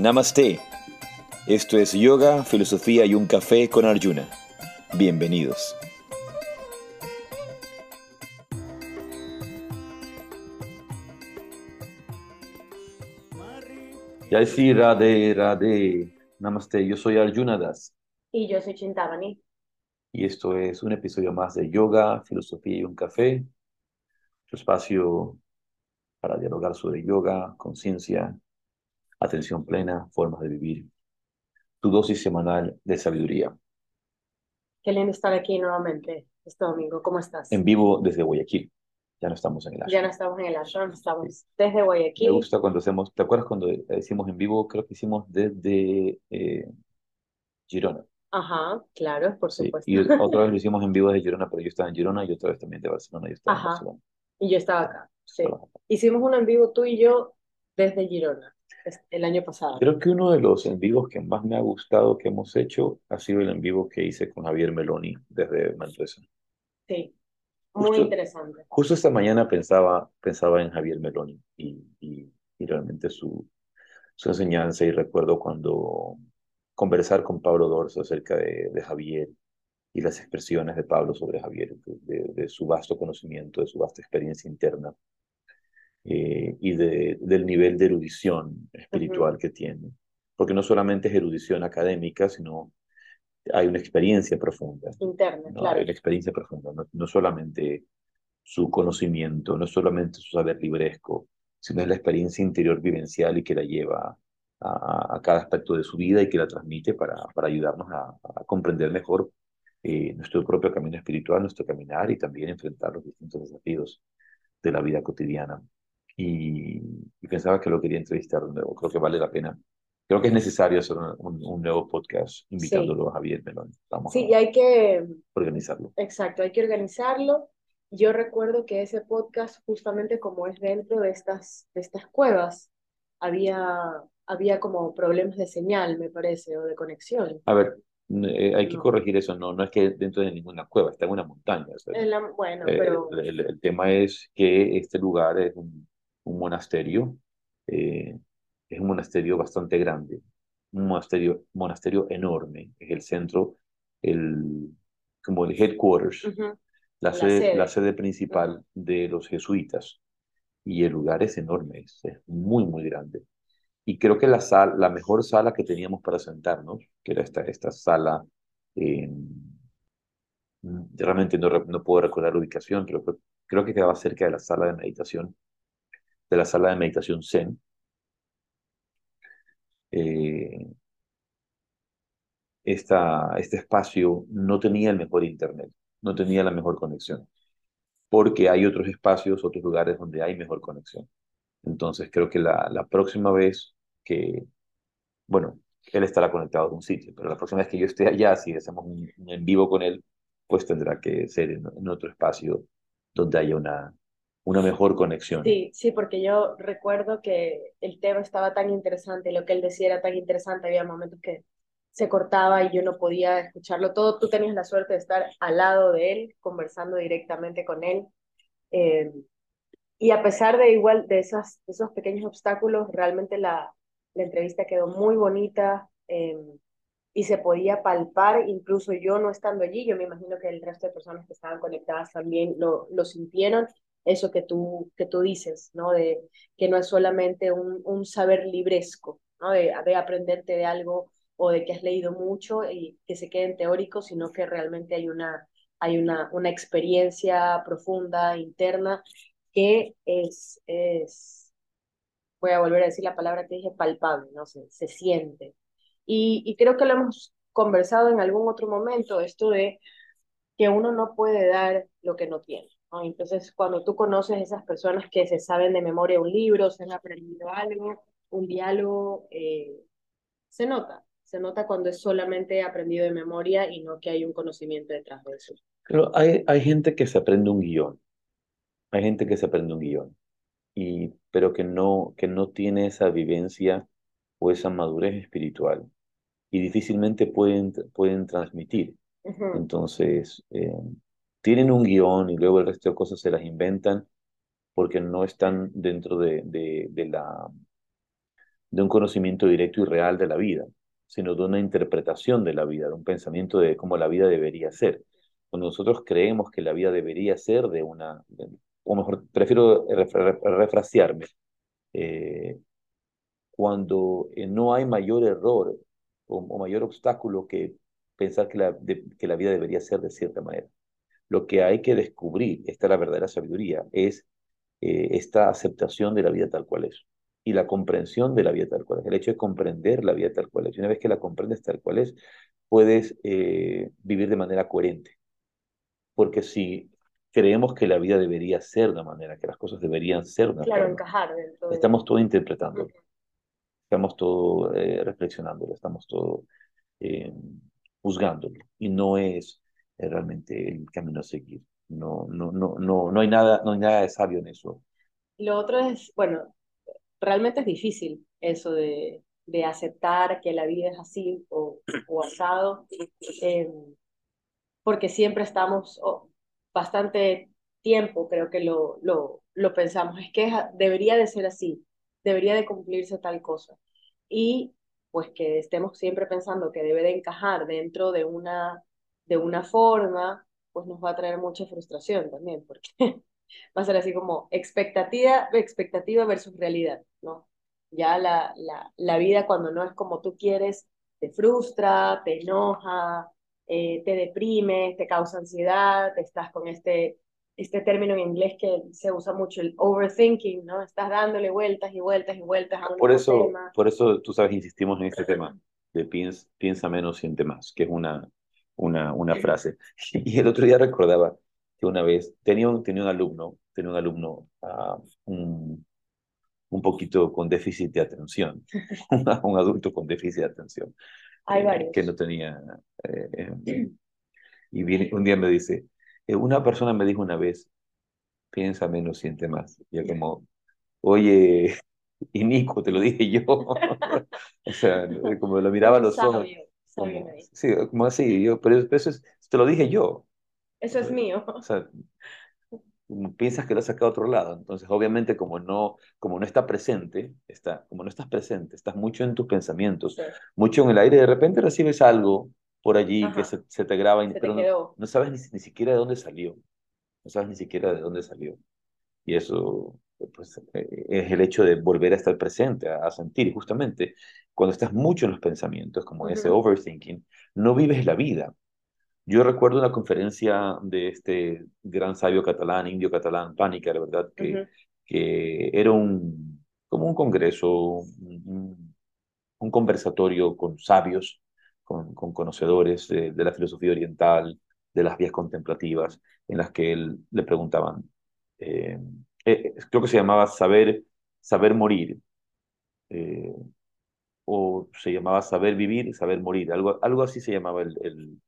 Namaste. Esto es Yoga, Filosofía y un Café con Arjuna. Bienvenidos. Jai Sri Radhe Radhe. Namaste, yo soy Arjuna Das Y yo soy Chintamani. y esto es un episodio más de Yoga, Filosofía y un Café, tu espacio para dialogar sobre yoga, conciencia, atención plena, formas de vivir, tu dosis semanal de sabiduría, Qué lindo estar aquí nuevamente este domingo. ¿Cómo estás? en vivo desde Guayaquil. Ya no estamos en el Ya ashram. no estamos en el ashram, estamos desde Me Guayaquil. gusta cuando hacemos, ¿te acuerdas cuando hicimos en vivo? Creo que hicimos desde eh, Girona. Ajá, claro, por Sí, supuesto. y otra vez lo hicimos en vivo desde Girona, pero yo estaba en Girona y otra vez también de Barcelona, yo estaba en Ajá. Barcelona. Y yo estaba acá. Sí. Estaba- Hicimos uno en vivo tú y yo desde Girona el año pasado. Creo que uno de los en vivos que más me ha gustado que hemos hecho ha sido el en vivo que hice con Javier Meloni desde Manresa. Sí, muy Justo, interesante. justo esta mañana pensaba, pensaba en Javier Meloni y, y, y realmente su, su enseñanza y recuerdo cuando conversar con Pablo Dorso acerca de, de Javier y las expresiones de Pablo sobre Javier, de, de su vasto conocimiento, de su vasta experiencia interna eh, y de, del nivel de erudición espiritual que tiene. Porque no solamente es erudición académica, sino hay una experiencia profunda, Interna, ¿no? claro. Hay una experiencia profunda, no, no solamente su conocimiento, no solamente su saber libresco, sino es la experiencia interior vivencial y que la lleva a, a cada aspecto de su vida y que la transmite para, para ayudarnos a, a comprender mejor eh, nuestro propio camino espiritual, nuestro caminar y también enfrentar los distintos desafíos de la vida cotidiana. Y, y pensaba que lo quería entrevistar de nuevo. Creo que vale la pena. Creo que es necesario hacer un, un- un nuevo podcast invitándolo a Javier Melón. Vamos Sí, a y hay que, organizarlo. exacto, hay que organizarlo. Yo recuerdo que ese podcast, justamente como es dentro de estas, de estas cuevas, había, había como problemas de señal, me parece, o de conexión. A ver, eh, hay que No. corregir eso. No, no es que dentro de ninguna cueva, está en una montaña. o sea, En la- bueno, eh, pero el, el- el tema es que este lugar es un, un monasterio, eh, es un monasterio bastante grande, un monasterio, monasterio enorme, es el centro, el, como el headquarters, ujú, la la sede, la sede. principal de los jesuitas. Y el lugar es enorme, es, es muy, muy grande. Y creo que la, sal, la mejor sala que teníamos para sentarnos, que era esta, esta sala, eh, realmente no, no puedo recordar la ubicación, pero creo que quedaba cerca de la sala de meditación, de la sala de meditación Zen. Eh, este espacio no tenía el mejor internet, no tenía la mejor conexión, porque hay otros espacios, otros lugares donde hay mejor conexión. Entonces creo que la, próxima vez que, bueno, él estará conectado a un sitio, pero la próxima vez que yo esté allá, si hacemos un, en vivo con él, pues tendrá que ser en otro espacio donde haya una, una mejor conexión. Sí, sí, porque yo recuerdo que el tema estaba tan interesante lo que él decía era tan interesante, había momentos que se cortaba y yo no podía escucharlo todo. Tú tenías la suerte de estar al lado de él, conversando directamente con él. eh, y a pesar de igual de esas, esos pequeños obstáculos, realmente la, la entrevista quedó muy bonita eh, y se podía palpar, incluso yo no estando allí, yo me imagino que el resto de personas que estaban conectadas también lo, lo sintieron, eso que tú, que tú dices, ¿no? De que no es solamente un, un saber libresco, ¿no? De, de aprenderte de algo o de que has leído mucho y que se quede en teórico, sino que realmente hay una, hay una, una experiencia profunda, interna, que es, es, voy a volver a decir la palabra que dije, palpable, ¿no? Se, se siente. Y, y creo que lo hemos conversado en algún otro momento, esto de que uno no puede dar lo que no tiene, ¿no? Entonces, cuando tú conoces a esas personas que se saben de memoria un libro, se han aprendido algo, un diálogo, eh, se nota, se nota cuando es solamente aprendido de memoria y no que hay un conocimiento detrás de eso. Pero hay, hay gente que se aprende un guion, hay gente que se aprende un guion, y, pero que no, que no tiene esa vivencia o esa madurez espiritual y difícilmente pueden, pueden transmitir. Ujú, Entonces, eh, tienen un guion y luego el resto de cosas se las inventan porque no están dentro de, de, de la, de un conocimiento directo y real de la vida, sino de una interpretación de la vida, de un pensamiento de cómo la vida debería ser. Cuando nosotros creemos que la vida debería ser de una, o mejor, prefiero refrasearme, eh, cuando eh, no hay mayor error o, mayor obstáculo que pensar que la, que la vida debería ser de cierta manera. Lo que hay que descubrir, esta es la verdadera sabiduría, es eh, esta aceptación de la vida tal cual es y la comprensión de la vida tal cual es. El hecho de comprender la vida tal cual es. Y una vez que la comprendes tal cual es, puedes eh, vivir de manera coherente. Porque si creemos que la vida debería ser de una manera, que las cosas deberían ser de una claro, encajar estamos todo interpretando. Estamos todo eh, reflexionando, estamos todo eh, juzgándolo. Y no es realmente el camino a seguir. No, no, no, no, no, hay nada, no hay nada de sabio en eso. Lo otro es, bueno, realmente es difícil eso de, de aceptar que la vida es así o, o asado, eh, porque siempre estamos oh, bastante tiempo, creo que lo, lo, lo pensamos, es que debería de ser así, debería de cumplirse tal cosa. Y pues que estemos siempre pensando que debe de encajar dentro de una, de una forma, pues nos va a traer mucha frustración también, porque va a ser así como expectativa, expectativa versus realidad, ¿no? Ya la, la, la vida cuando no es como tú quieres, te frustra, te enoja, eh, te deprime, te causa ansiedad, estás con este, este término en inglés que se usa mucho, el overthinking, ¿no? Estás dándole vueltas y vueltas y vueltas a un por eso, tema. Por eso, tú sabes, insistimos en este tema de piensa, piensa menos, siente más, que es una, una, una frase. Y el otro día recordaba que una vez tenía un, tenía un alumno, tenía un alumno, uh, un, un, poquito con déficit de atención, un, adulto con déficit de atención. Hay eh, varios. Que no tenía... Eh, eh, y viene, un día me dice, una persona me dijo una vez, piensa menos, siente más. Y yo como, oye, y Nico, te lo dije yo. o sea, como lo miraba a los ojos. Sí, como así, yo, pero eso es, te lo dije yo. Eso es mío. O sea, piensas que lo has sacado a otro lado. Entonces, obviamente, como no, como no está presente, está, como no estás presente, estás mucho en tus pensamientos, mucho en el aire, de repente recibes algo por allí que se, se, te graba, se pero te no, no, sabes ni, ni, siquiera de dónde salió. No sabes ni siquiera de dónde salió. Y eso pues, eh, es el hecho de volver a estar presente, a, a, sentir. Justamente cuando estás mucho en los pensamientos, como ese overthinking, no vives la vida. Yo recuerdo una conferencia de este gran sabio catalán, indio catalán, Pánica, la verdad, que, que era un, como un congreso, un, un conversatorio con sabios, con, con conocedores de, de, la filosofía oriental, de las vías contemplativas, en las que él, le preguntaban, eh, eh, creo que se llamaba Saber, saber Morir, eh, o se llamaba Saber Vivir, Saber Morir, algo, algo así se llamaba el,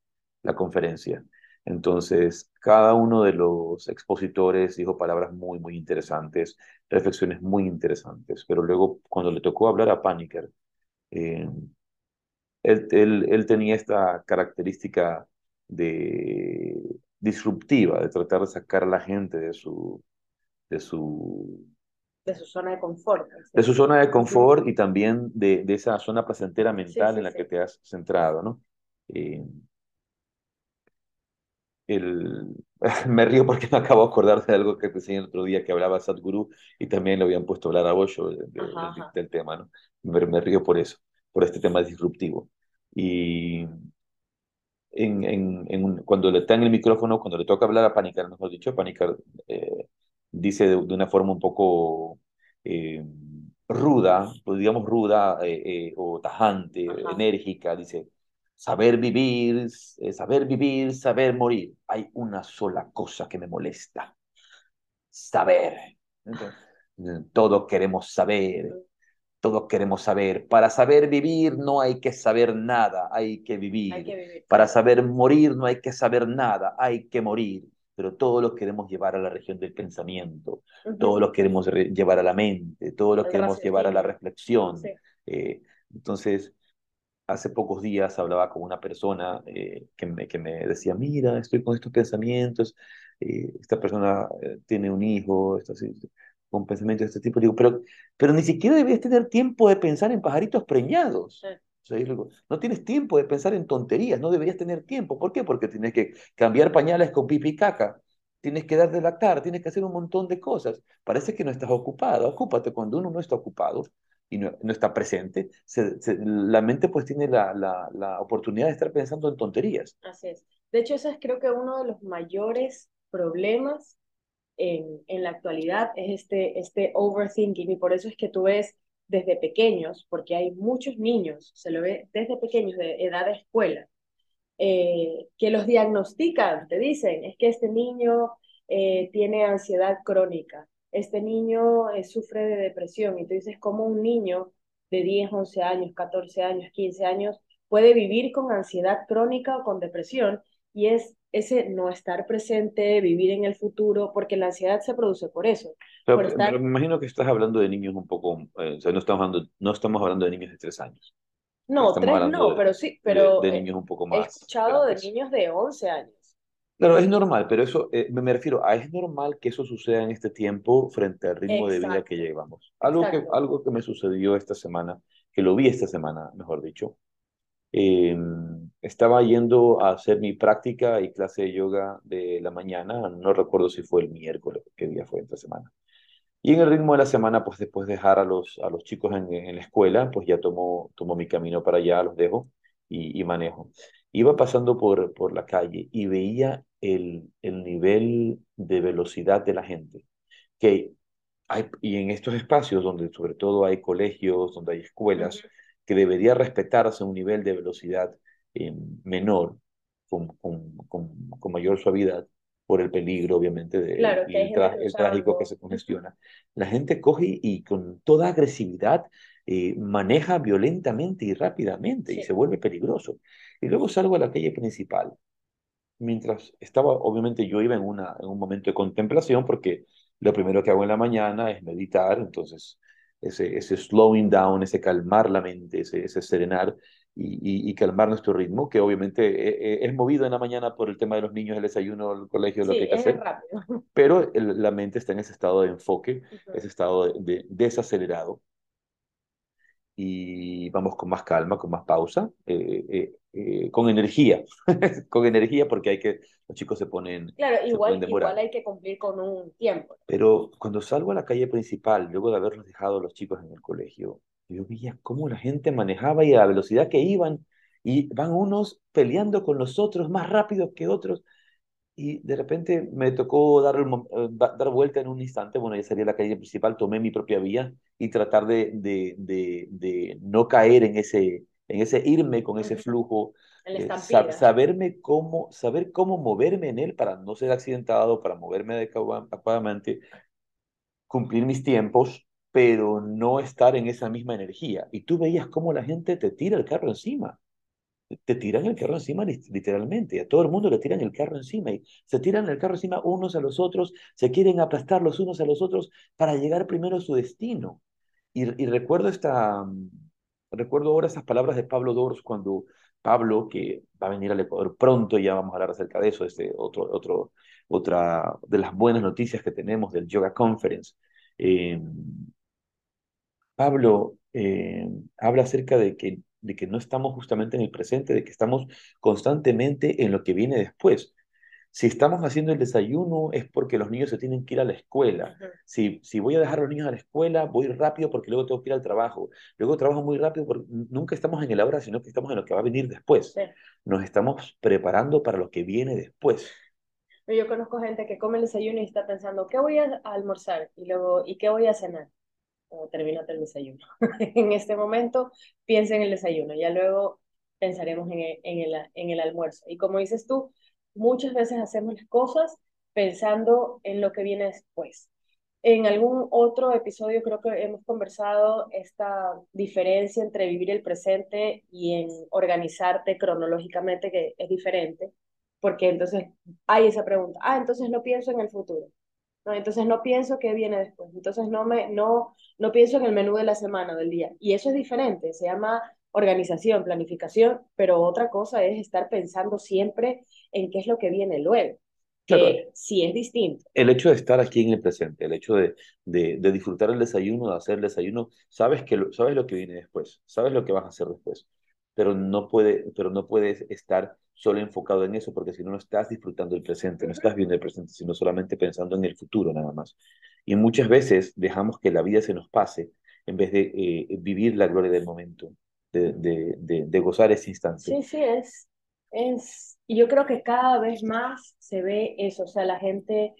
la conferencia. Entonces, cada uno de los expositores dijo palabras muy, muy interesantes, reflexiones muy interesantes, pero luego cuando le tocó hablar a Paniker, eh, él, él, él, tenía esta característica de disruptiva, de tratar de sacar a la gente de su... De su de su zona de confort. De su zona de confort y también de, de esa zona placentera mental sí, en la que te has centrado, ¿no? Eh, el, me río porque me acabo de acordar de algo que te enseñé el otro día que hablaba Sadhguru y también lo habían puesto a hablar a Osho de, de, ajá, del, del tema, ¿no? Me, me, río por eso, por este tema disruptivo. Y en, en, en, cuando le está en el micrófono, cuando le toca hablar a Panicar, mejor dicho, Panicar eh, dice de, de, una forma un poco eh, ruda, pues digamos ruda eh, eh o tajante, ajá. enérgica, dice, Saber vivir, saber vivir, saber morir. Hay una sola cosa que me molesta. Saber. Todos queremos saber. Todos queremos saber. Para saber vivir no hay que saber nada, hay que vivir. Hay que vivir. Para saber morir no hay que saber nada, hay que morir. Pero todos lo queremos llevar a la región del pensamiento, uh -huh. todos lo queremos llevar a la mente, todos lo queremos llevar a la reflexión. Sí. Eh, entonces, hace pocos días hablaba con una persona eh, que, me, que me decía, mira, estoy con estos pensamientos, eh, esta persona tiene un hijo, está así, con pensamientos de este tipo. Digo, pero, pero ni siquiera debías tener tiempo de pensar en pajaritos preñados. O no tienes tiempo de pensar en tonterías, no deberías tener tiempo. ¿Por qué? Porque tienes que cambiar pañales con pipi y caca, tienes que dar de lactar, tienes que hacer un montón de cosas. Parece que no estás ocupado. Ocúpate cuando uno no está ocupado y no, no está presente, la mente pues tiene la, la, la, oportunidad de estar pensando en tonterías. Así es. De hecho, eso es creo que uno de los mayores problemas en, en la actualidad, es este, este overthinking y por eso es que tú ves desde pequeños, porque hay muchos niños, se lo ve desde pequeños, de edad de escuela, eh, que los diagnostican, te dicen, es que este niño eh, tiene ansiedad crónica, este niño eh, sufre de depresión, y tú dices, ¿cómo un niño de 10, 11 años, 14 años, 15 años puede vivir con ansiedad crónica o con depresión? Y es ese no estar presente, vivir en el futuro, porque la ansiedad se produce por eso. Pero, por estar... me imagino que estás hablando de niños un poco, eh, o sea, no estamos, hablando, no estamos hablando de niños de tres años. No, tres no, de, pero sí, pero de, de niños un poco más. He escuchado grandes. de niños de 11 años. Claro, es normal, pero eso, eh, me refiero a, es normal que eso suceda en este tiempo frente al ritmo Exacto. de vida que llevamos. Algo que, algo que me sucedió esta semana, que lo vi esta semana, mejor dicho, eh, estaba yendo a hacer mi práctica y clase de yoga de la mañana, no recuerdo si fue el miércoles, qué día fue esta semana. Y en el ritmo de la semana, pues después de dejar a los, a los chicos en, en la escuela, pues ya tomo, tomo mi camino para allá, los dejo y, y manejo. Iba pasando por, por la calle y veía el, el nivel de velocidad de la gente. Que hay, y en estos espacios donde sobre todo hay colegios, donde hay escuelas. Que debería respetarse un nivel de velocidad eh, menor, con, con, con, con, mayor suavidad, por el peligro, obviamente, de, claro, el, trágico que se congestiona. La gente coge y con toda agresividad eh, maneja violentamente y rápidamente sí. y se vuelve peligroso. Y luego salgo a la calle principal mientras estaba, obviamente yo iba en, una, en un momento de contemplación porque lo primero que hago en la mañana es meditar, entonces ese, ese slowing down, ese calmar la mente, ese, ese serenar y, y, y, calmar nuestro ritmo, que obviamente es, movido en la mañana por el tema de los niños, el desayuno, el colegio, sí, lo que hay que hacer, rápido. pero el, la mente está en ese estado de enfoque, uh -huh. ese estado de, de desacelerado y vamos con más calma, con más pausa, eh, eh, eh, con energía, con energía porque hay que, los chicos se ponen... Claro, igual, igual hay que cumplir con un tiempo. Pero cuando salgo a la calle principal, luego de haberlos dejado los chicos en el colegio, yo veía cómo la gente manejaba y a la velocidad que iban, y van unos peleando con los otros más rápido que otros, y de repente me tocó dar, el, dar vuelta en un instante, bueno, ya salí a la calle principal, tomé mi propia vía y tratar de, de, de, de no caer en ese, en ese irme con ese flujo, eh, sab saberme cómo, saber cómo moverme en él para no ser accidentado, para moverme adecuadamente, cumplir mis tiempos, pero no estar en esa misma energía. Y tú veías cómo la gente te tira el carro encima te tiran el carro encima literalmente, a todo el mundo le tiran el carro encima y se tiran el carro encima unos a los otros, se quieren aplastar los unos a los otros para llegar primero a su destino. Y, recuerdo esta, recuerdo ahora esas palabras de Pablo Dors cuando Pablo, que va a venir al Ecuador pronto, ya vamos a hablar acerca de eso, este otro, otro, otra de las buenas noticias que tenemos del Yoga Conference. Eh, Pablo eh, habla acerca de que de que no estamos justamente en el presente, de que estamos constantemente en lo que viene después. Si estamos haciendo el desayuno es porque los niños se tienen que ir a la escuela. Uh -huh. si, si voy a dejar a los niños a la escuela, voy rápido porque luego tengo que ir al trabajo. Luego trabajo muy rápido porque nunca estamos en el ahora, sino que estamos en lo que va a venir después. Sí. Nos estamos preparando para lo que viene después. Yo conozco gente que come el desayuno y está pensando, ¿qué voy a almorzar? Y luego, ¿y qué voy a cenar? O termínate el desayuno. en este momento piensa en el desayuno, ya luego pensaremos en el, en, el, en el almuerzo. Y como dices tú, muchas veces hacemos las cosas pensando en lo que viene después. En algún otro episodio creo que hemos conversado esta diferencia entre vivir el presente y en organizarte cronológicamente, que es diferente, porque entonces hay esa pregunta, ah, entonces no pienso en el futuro. ¿No? Entonces no pienso qué viene después, entonces no, me, no, no pienso en el menú de la semana, del día. Y eso es diferente, se llama organización, planificación, pero otra cosa es estar pensando siempre en qué es lo que viene luego. que sí es distinto. El hecho de estar aquí en el presente, el hecho de, de, de disfrutar el desayuno, de hacer el desayuno, sabes, que lo, sabes lo que viene después, sabes lo que vas a hacer después, pero no, puede, pero no puedes estar solo enfocado en eso, porque si no, no estás disfrutando el presente, no estás viendo el presente, sino solamente pensando en el futuro nada más. Y muchas veces dejamos que la vida se nos pase en vez de eh, vivir la gloria del momento, de, de, de, gozar ese instante. Sí, sí, es, es, y yo creo que cada vez más se ve eso, o sea, la gente,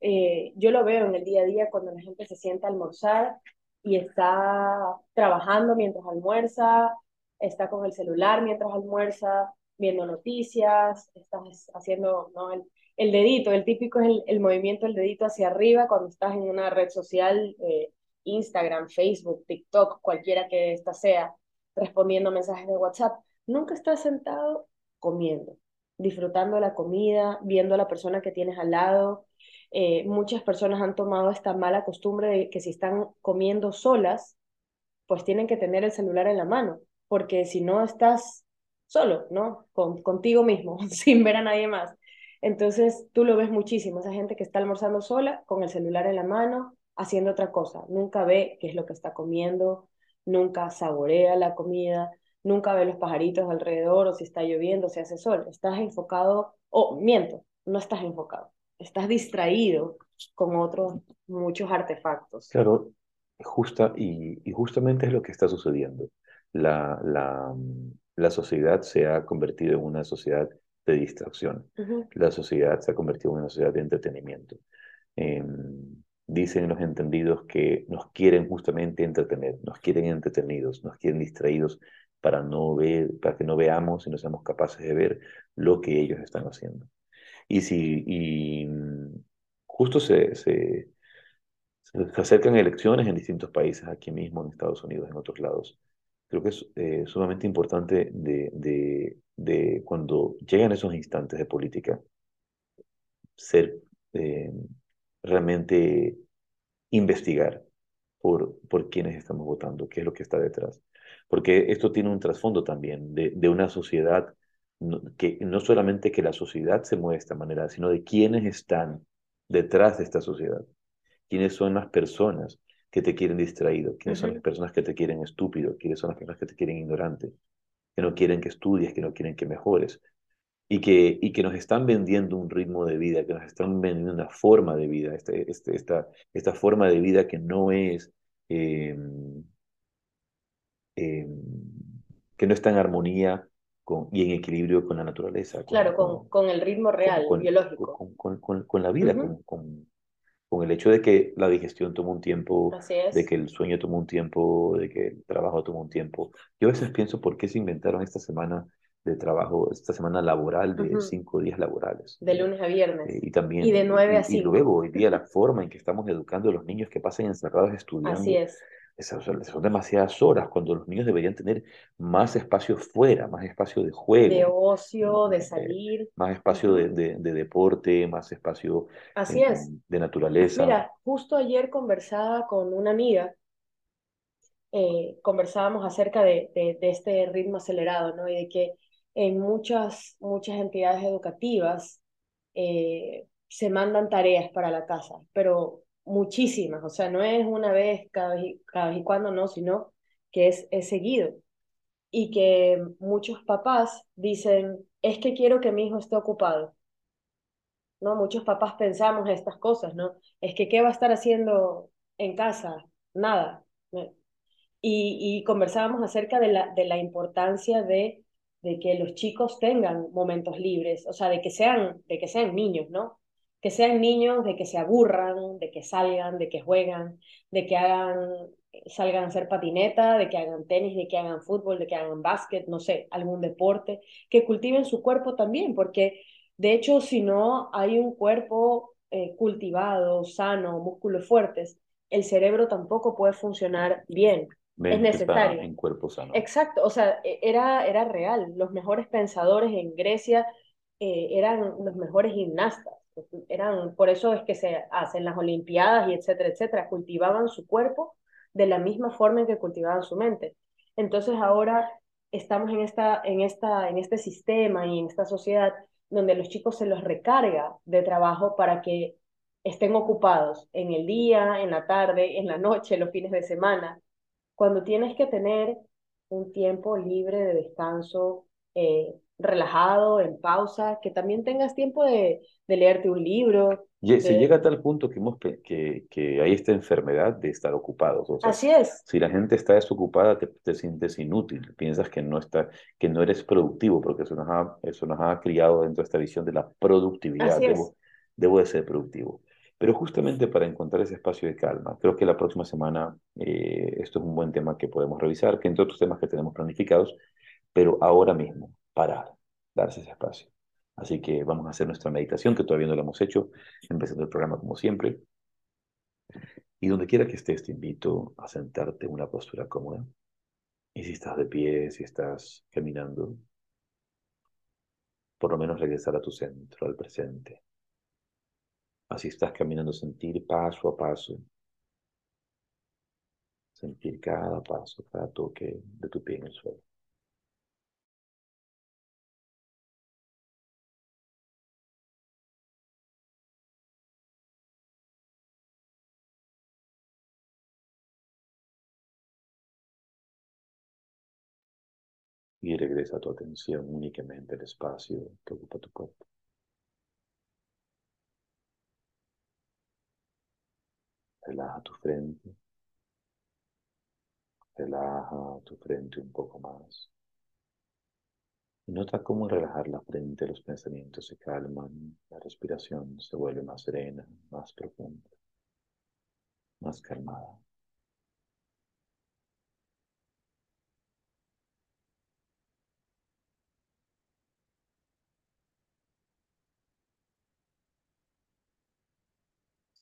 eh, yo lo veo en el día a día cuando la gente se sienta a almorzar y está trabajando mientras almuerza, está con el celular mientras almuerza, viendo noticias, estás haciendo ¿no? el, el dedito, el típico es el, el, movimiento del dedito hacia arriba cuando estás en una red social, eh, Instagram, Facebook, TikTok, cualquiera que esta sea, respondiendo mensajes de WhatsApp. Nunca estás sentado comiendo, disfrutando la comida, viendo a la persona que tienes al lado. Eh, muchas personas han tomado esta mala costumbre de que si están comiendo solas, pues tienen que tener el celular en la mano, porque si no estás solo, ¿no? Con, contigo mismo, sin ver a nadie más. Entonces tú lo ves muchísimo, esa gente que está almorzando sola, con el celular en la mano, haciendo otra cosa, nunca ve qué es lo que está comiendo, nunca saborea la comida, nunca ve los pajaritos alrededor o si está lloviendo, si hace sol. Estás enfocado, o miento, no estás enfocado, estás distraído con otros muchos artefactos. Claro, justa, y, y justamente es lo que está sucediendo. La, la, la sociedad se ha convertido en una sociedad de distracción. Uh -huh. La sociedad se ha convertido en una sociedad de entretenimiento. Eh, dicen los entendidos que nos quieren justamente entretener, nos quieren entretenidos, nos quieren distraídos para, no ver, para que no veamos y no seamos capaces de ver lo que ellos están haciendo. Y si y justo se, se, se acercan elecciones en distintos países, aquí mismo en Estados Unidos, en otros lados, creo que es eh, sumamente importante de, de, de, cuando llegan esos instantes de política, ser eh, realmente investigar por, por quienes estamos votando, qué es lo que está detrás. Porque esto tiene un trasfondo también de, de una sociedad, no, que no solamente que la sociedad se mueve de esta manera, sino de quienes están detrás de esta sociedad, quiénes son las personas que te quieren distraído, quiénes uh -huh. son las personas que te quieren estúpido, quiénes son las personas que te quieren ignorante, que no quieren que estudies, que no quieren que mejores, y que, y que nos están vendiendo un ritmo de vida, que nos están vendiendo una forma de vida, este, este, esta, esta forma de vida que no es, eh, eh, que no está en armonía con, y en equilibrio con la naturaleza. Con, claro, con, con, el ritmo real, con, biológico. Con, la vida, uh -huh. con, con el hecho de que la digestión toma un tiempo, de que el sueño toma un tiempo, de que el trabajo toma un tiempo. Yo a veces pienso por qué se inventaron esta semana de trabajo, esta semana laboral de uh -huh. cinco días laborales. De lunes a viernes. Eh, y también. Y de nueve a cinco. Y luego, hoy día, la forma en que estamos educando a los niños que pasen encerrados estudiando. Así es. Esas son demasiadas horas cuando los niños deberían tener más espacio fuera, más espacio de juego. De ocio, de salir. Más espacio de, de, de deporte, más espacio Así es. de naturaleza. Mira, justo ayer conversaba con una amiga, eh, conversábamos acerca de, este ritmo acelerado, ¿no? Y de que en muchas, muchas entidades educativas eh, se mandan tareas para la casa, pero muchísimas, o sea, no es una vez cada vez, cada vez y cuando, no, sino que es, es seguido. Y que muchos papás dicen, es que quiero que mi hijo esté ocupado. ¿No? Muchos papás pensamos estas cosas, ¿no? Es que ¿qué va a estar haciendo en casa? Nada. Y, y conversábamos acerca de la, de la importancia de, de que los chicos tengan momentos libres, o sea, de que sean, de que sean niños, ¿no? Que sean niños, de que se aburran, de que salgan, de que juegan, de que hagan, salgan a hacer patineta, de que hagan tenis, de que hagan fútbol, de que hagan básquet, no sé, algún deporte, que cultiven su cuerpo también, porque de hecho si no hay un cuerpo eh, cultivado, sano, músculos fuertes, el cerebro tampoco puede funcionar bien. Es necesario. En cuerpo sano. Exacto, o sea, e, era, era real. Los mejores pensadores en Grecia eh, eran los mejores gimnastas eran, por eso es que se hacen las olimpiadas y etcétera, etcétera, cultivaban su cuerpo de la misma forma en que cultivaban su mente. Entonces ahora estamos en, esta, en, esta, en este sistema y en esta sociedad donde los chicos se los recarga de trabajo para que estén ocupados en el día, en la tarde, en la noche, los fines de semana, cuando tienes que tener un tiempo libre de descanso, eh, relajado, en pausa, que también tengas tiempo de, de leerte un libro. Se llega a tal punto que, hemos, que, que hay esta enfermedad de estar ocupados. Así es. Si la gente está desocupada, te, te, sientes inútil, piensas que no, está, que no eres productivo, porque eso nos, ha, eso nos ha criado dentro de esta visión de la productividad. Debo, debo de ser productivo. Pero justamente para encontrar ese espacio de calma, creo que la próxima semana eh, esto es un buen tema que podemos revisar, que entre otros temas que tenemos planificados, pero ahora mismo, parar, darse ese espacio. Así que vamos a hacer nuestra meditación, que todavía no la hemos hecho, empezando el programa como siempre. Y donde quiera que estés, te invito a sentarte en una postura cómoda. Y si estás de pie, si estás caminando, por lo menos regresar a tu centro, al presente. Así estás caminando, sentir paso a paso. Sentir cada paso, cada toque de tu pie en el suelo. Y regresa tu atención únicamente al espacio que ocupa tu cuerpo. Relaja tu frente. Relaja tu frente un poco más. Y nota cómo relajar la frente los pensamientos se calman, la respiración se vuelve más serena, más profunda, más calmada.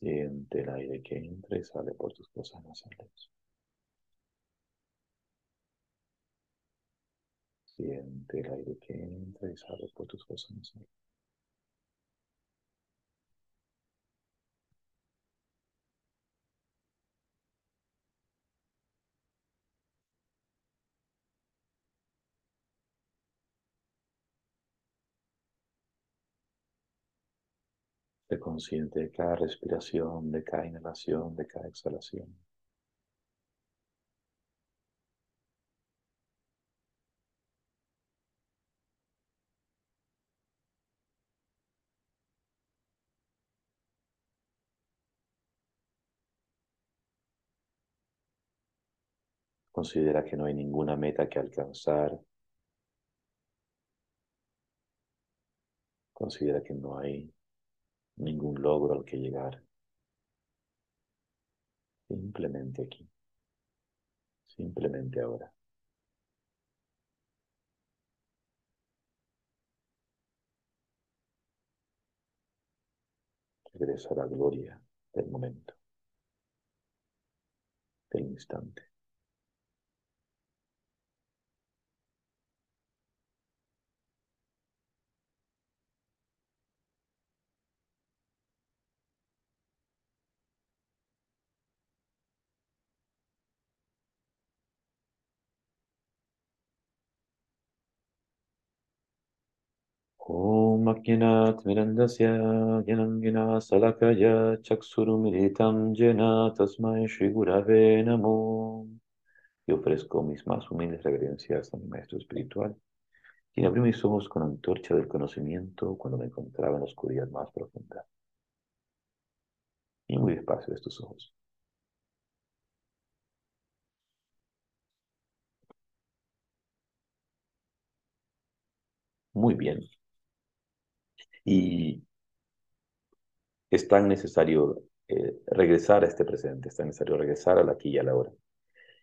Siente el aire que entra y sale por tus fosas nasales. Siente el aire que entra y sale por tus fosas nasales. Consciente de cada respiración, de cada inhalación, de cada exhalación. Considera que no hay ninguna meta que alcanzar. Considera que no hay ningún logro al que llegar. Simplemente aquí. Simplemente ahora. Regresa a la gloria del momento, del instante. Makyanat Mirandasya Yanangina Salakaya Chaksurumiritam Jena Tasmai Shri Gurave Namo. Y ofrezco mis más humildes reverencias a mi maestro espiritual, quien abrió mis ojos con antorcha del conocimiento cuando me encontraba en la oscuridad más profunda. Y muy despacio de estos ojos. Muy bien. Y es tan necesario eh, regresar a este presente, es tan necesario regresar a la aquí y a la hora.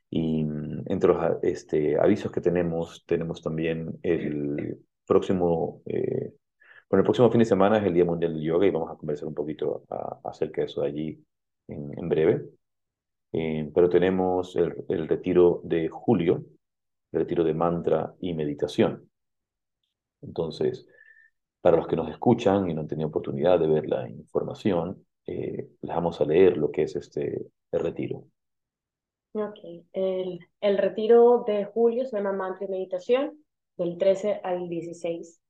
Y mm, entre los este, avisos que tenemos, tenemos también el próximo, eh, bueno, el próximo fin de semana es el Día Mundial del Yoga y vamos a conversar un poquito acerca de eso de allí en, en breve. Eh, pero tenemos el, el retiro de julio, el retiro de mantra y meditación. Entonces, para los que nos escuchan y no han tenido oportunidad de ver la información, eh, les vamos a leer lo que es este retiro. Ok, el, el, retiro de julio se llama Mantra y Meditación, del 13 al 16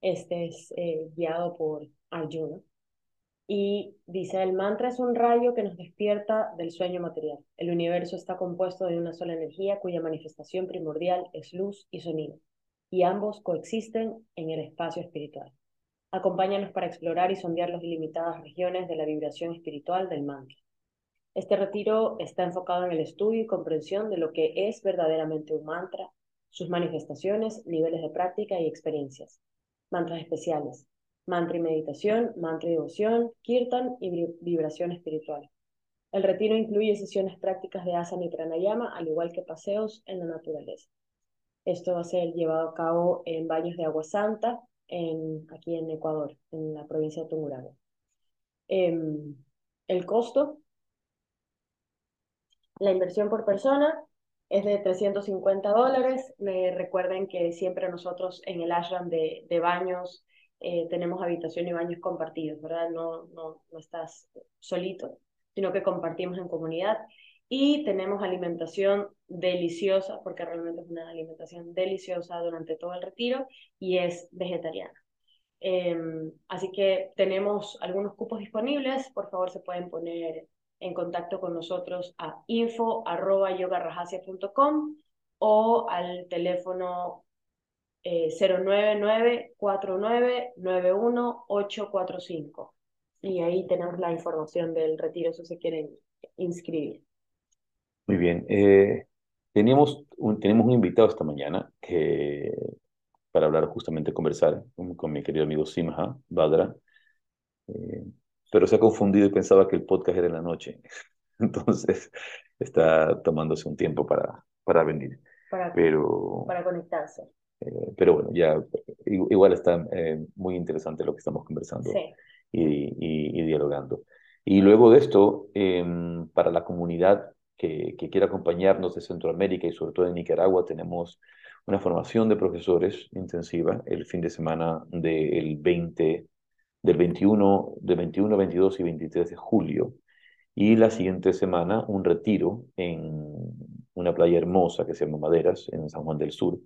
Este es eh, guiado por Arjuna. Y dice, el mantra es un rayo que nos despierta del sueño material. El universo está compuesto de una sola energía cuya manifestación primordial es luz y sonido, y ambos coexisten en el espacio espiritual. Acompáñanos para explorar y sondear las ilimitadas regiones de la vibración espiritual del mantra. Este retiro está enfocado en el estudio y comprensión de lo que es verdaderamente un mantra, sus manifestaciones, niveles de práctica y experiencias. Mantras especiales, mantra y meditación, mantra y devoción, kirtan y vibración espiritual. El retiro incluye sesiones prácticas de asana y pranayama, al igual que paseos en la naturaleza. Esto va a ser llevado a cabo en baños de agua santa, en, aquí en Ecuador, en la provincia de Tungurahua. Em, el costo, la inversión por persona es de 350 dólares. Me recuerden que siempre nosotros en el ashram de, de baños eh, tenemos habitación y baños compartidos, ¿verdad? No, no, no estás solito, sino que compartimos en comunidad. Y tenemos alimentación deliciosa, porque realmente es una alimentación deliciosa durante todo el retiro y es vegetariana. Em, así que tenemos algunos cupos disponibles, por favor se pueden poner en contacto con nosotros a info.yogarrajasia.com o al teléfono eh, 099-4991-845. Y ahí tenemos la información del retiro si se quieren inscribir. Muy bien. Eh, teníamos un, tenemos un invitado esta mañana que, para hablar justamente, conversar con, con mi querido amigo Simha Badra. Eh, pero se ha confundido y pensaba que el podcast era en la noche. Entonces está tomándose un tiempo para, para venir. Para, pero, para conectarse. Eh, pero bueno, ya igual está eh, muy interesante lo que estamos conversando Sí. y, y, y dialogando. Y luego de esto, em, para la comunidad que, que quiera acompañarnos de Centroamérica y sobre todo de Nicaragua, tenemos una formación de profesores intensiva el fin de semana del 20 del 21, del 21, 22 y 23 de julio. Y la siguiente semana un retiro en una playa hermosa que se llama Maderas, en San Juan del Sur,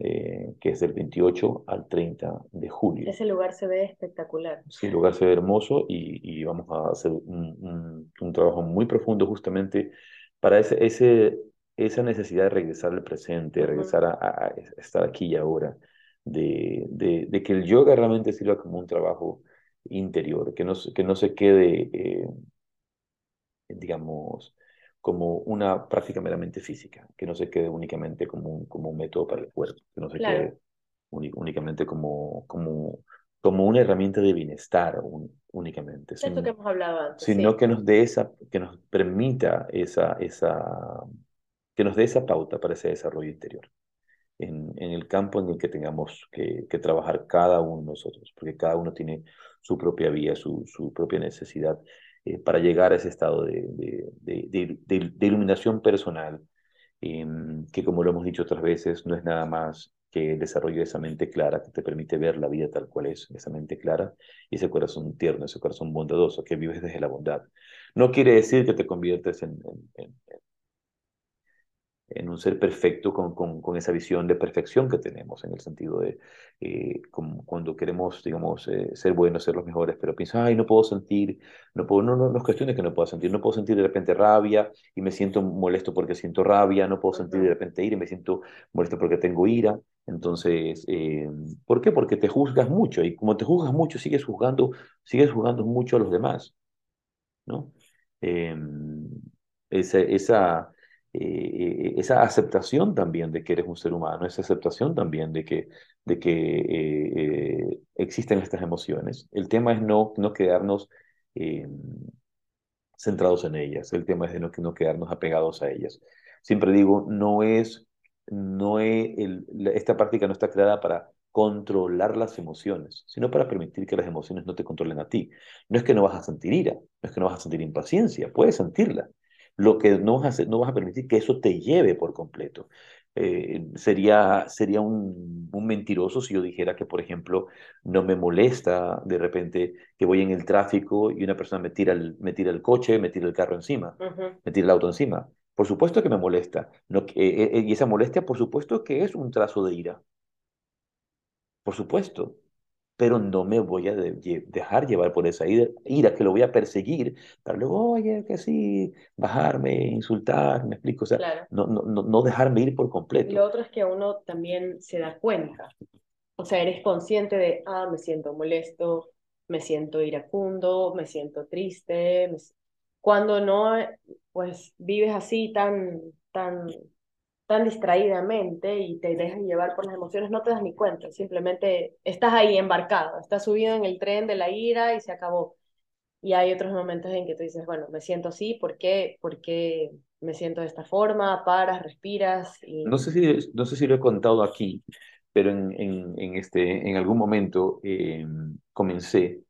eh, que es del 28 al 30 de julio. Ese lugar se ve espectacular. Sí, el lugar se ve hermoso y, y vamos a hacer un, un, un, trabajo muy profundo justamente para ese, ese, esa necesidad de regresar al presente, de regresar a, a, a estar aquí y ahora de, de, de, que el yoga realmente sirva como un trabajo interior, que no, que no se quede, eh, digamos, como una práctica meramente física, que no se quede únicamente como un, como un método para el cuerpo, que no se Claro. quede únicamente como, como, como una herramienta de bienestar un, únicamente, Esto que hemos hablado antes. sino sí. que nos dé esa, que nos permita esa, esa, que nos dé esa pauta para ese desarrollo interior en, en el campo en el que tengamos que, que trabajar cada uno de nosotros, porque cada uno tiene su propia vía, su, su propia necesidad eh, para llegar a ese estado de, de, de, de- de- de iluminación personal, em, que como lo hemos dicho otras veces, no es nada más que el esa mente clara que te permite ver la vida tal cual es, esa mente clara y ese corazón tierno, ese corazón bondadoso que vives desde la bondad. No quiere decir que te conviertes en- en un ser perfecto con, con, con esa visión de perfección que tenemos, en el sentido de eh, como cuando queremos, digamos, eh, ser buenos, ser los mejores, pero piensas, ay, no puedo sentir, no puedo, no, no, no es cuestión de que no puedo sentir, no puedo sentir de repente rabia y me siento molesto porque siento rabia, no puedo sentir de repente ira y me siento molesto porque tengo ira. Entonces, eh, ¿por qué? Porque te juzgas mucho y como te juzgas mucho, sigues juzgando, sigues juzgando mucho a los demás, ¿no? Eh, esa, esa, eh, esa aceptación también de que eres un ser humano, esa aceptación también de que, de que eh, eh, existen estas emociones. El tema es no, no quedarnos eh, centrados en ellas, el tema es de no, no quedarnos apegados a ellas. Siempre digo, no es, no es esta práctica no está creada para controlar las emociones, sino para permitir que las emociones no te controlen a ti. No es que no vas a sentir ira, no es que no vas a sentir impaciencia, puedes sentirla. Lo que no vas a, hacer- no vas a permitir que eso te lleve por completo. Eh, sería sería un, un mentiroso si yo dijera que, por ejemplo, no me molesta de repente que voy en el tráfico y una persona me tira el, me tira el coche, me tira el carro encima, me tira el auto encima. Por supuesto que me molesta. No, eh, eh, y esa molestia, por supuesto que es un trazo de ira. Por supuesto. Pero no me voy a dejar llevar por esa ira, que lo voy a perseguir, para luego, oye, que sí, bajarme, insultar, me explico, o sea, no, no, no dejarme ir por completo. Lo otro es que uno también se da cuenta, o sea, eres consciente de, ah, me siento molesto, me siento iracundo, me siento triste, cuando no, pues vives así tan, tan tan distraídamente y te dejas llevar por las emociones, no te das ni cuenta, simplemente estás ahí embarcado, estás subido en el tren de la ira y se acabó. Y hay otros momentos en que tú dices, bueno, me siento así, ¿por qué? ¿Por qué me siento de esta forma? Paras, respiras. Y... No, sé si, no sé si lo he contado aquí, pero en, en, este, en algún momento eh, comencé,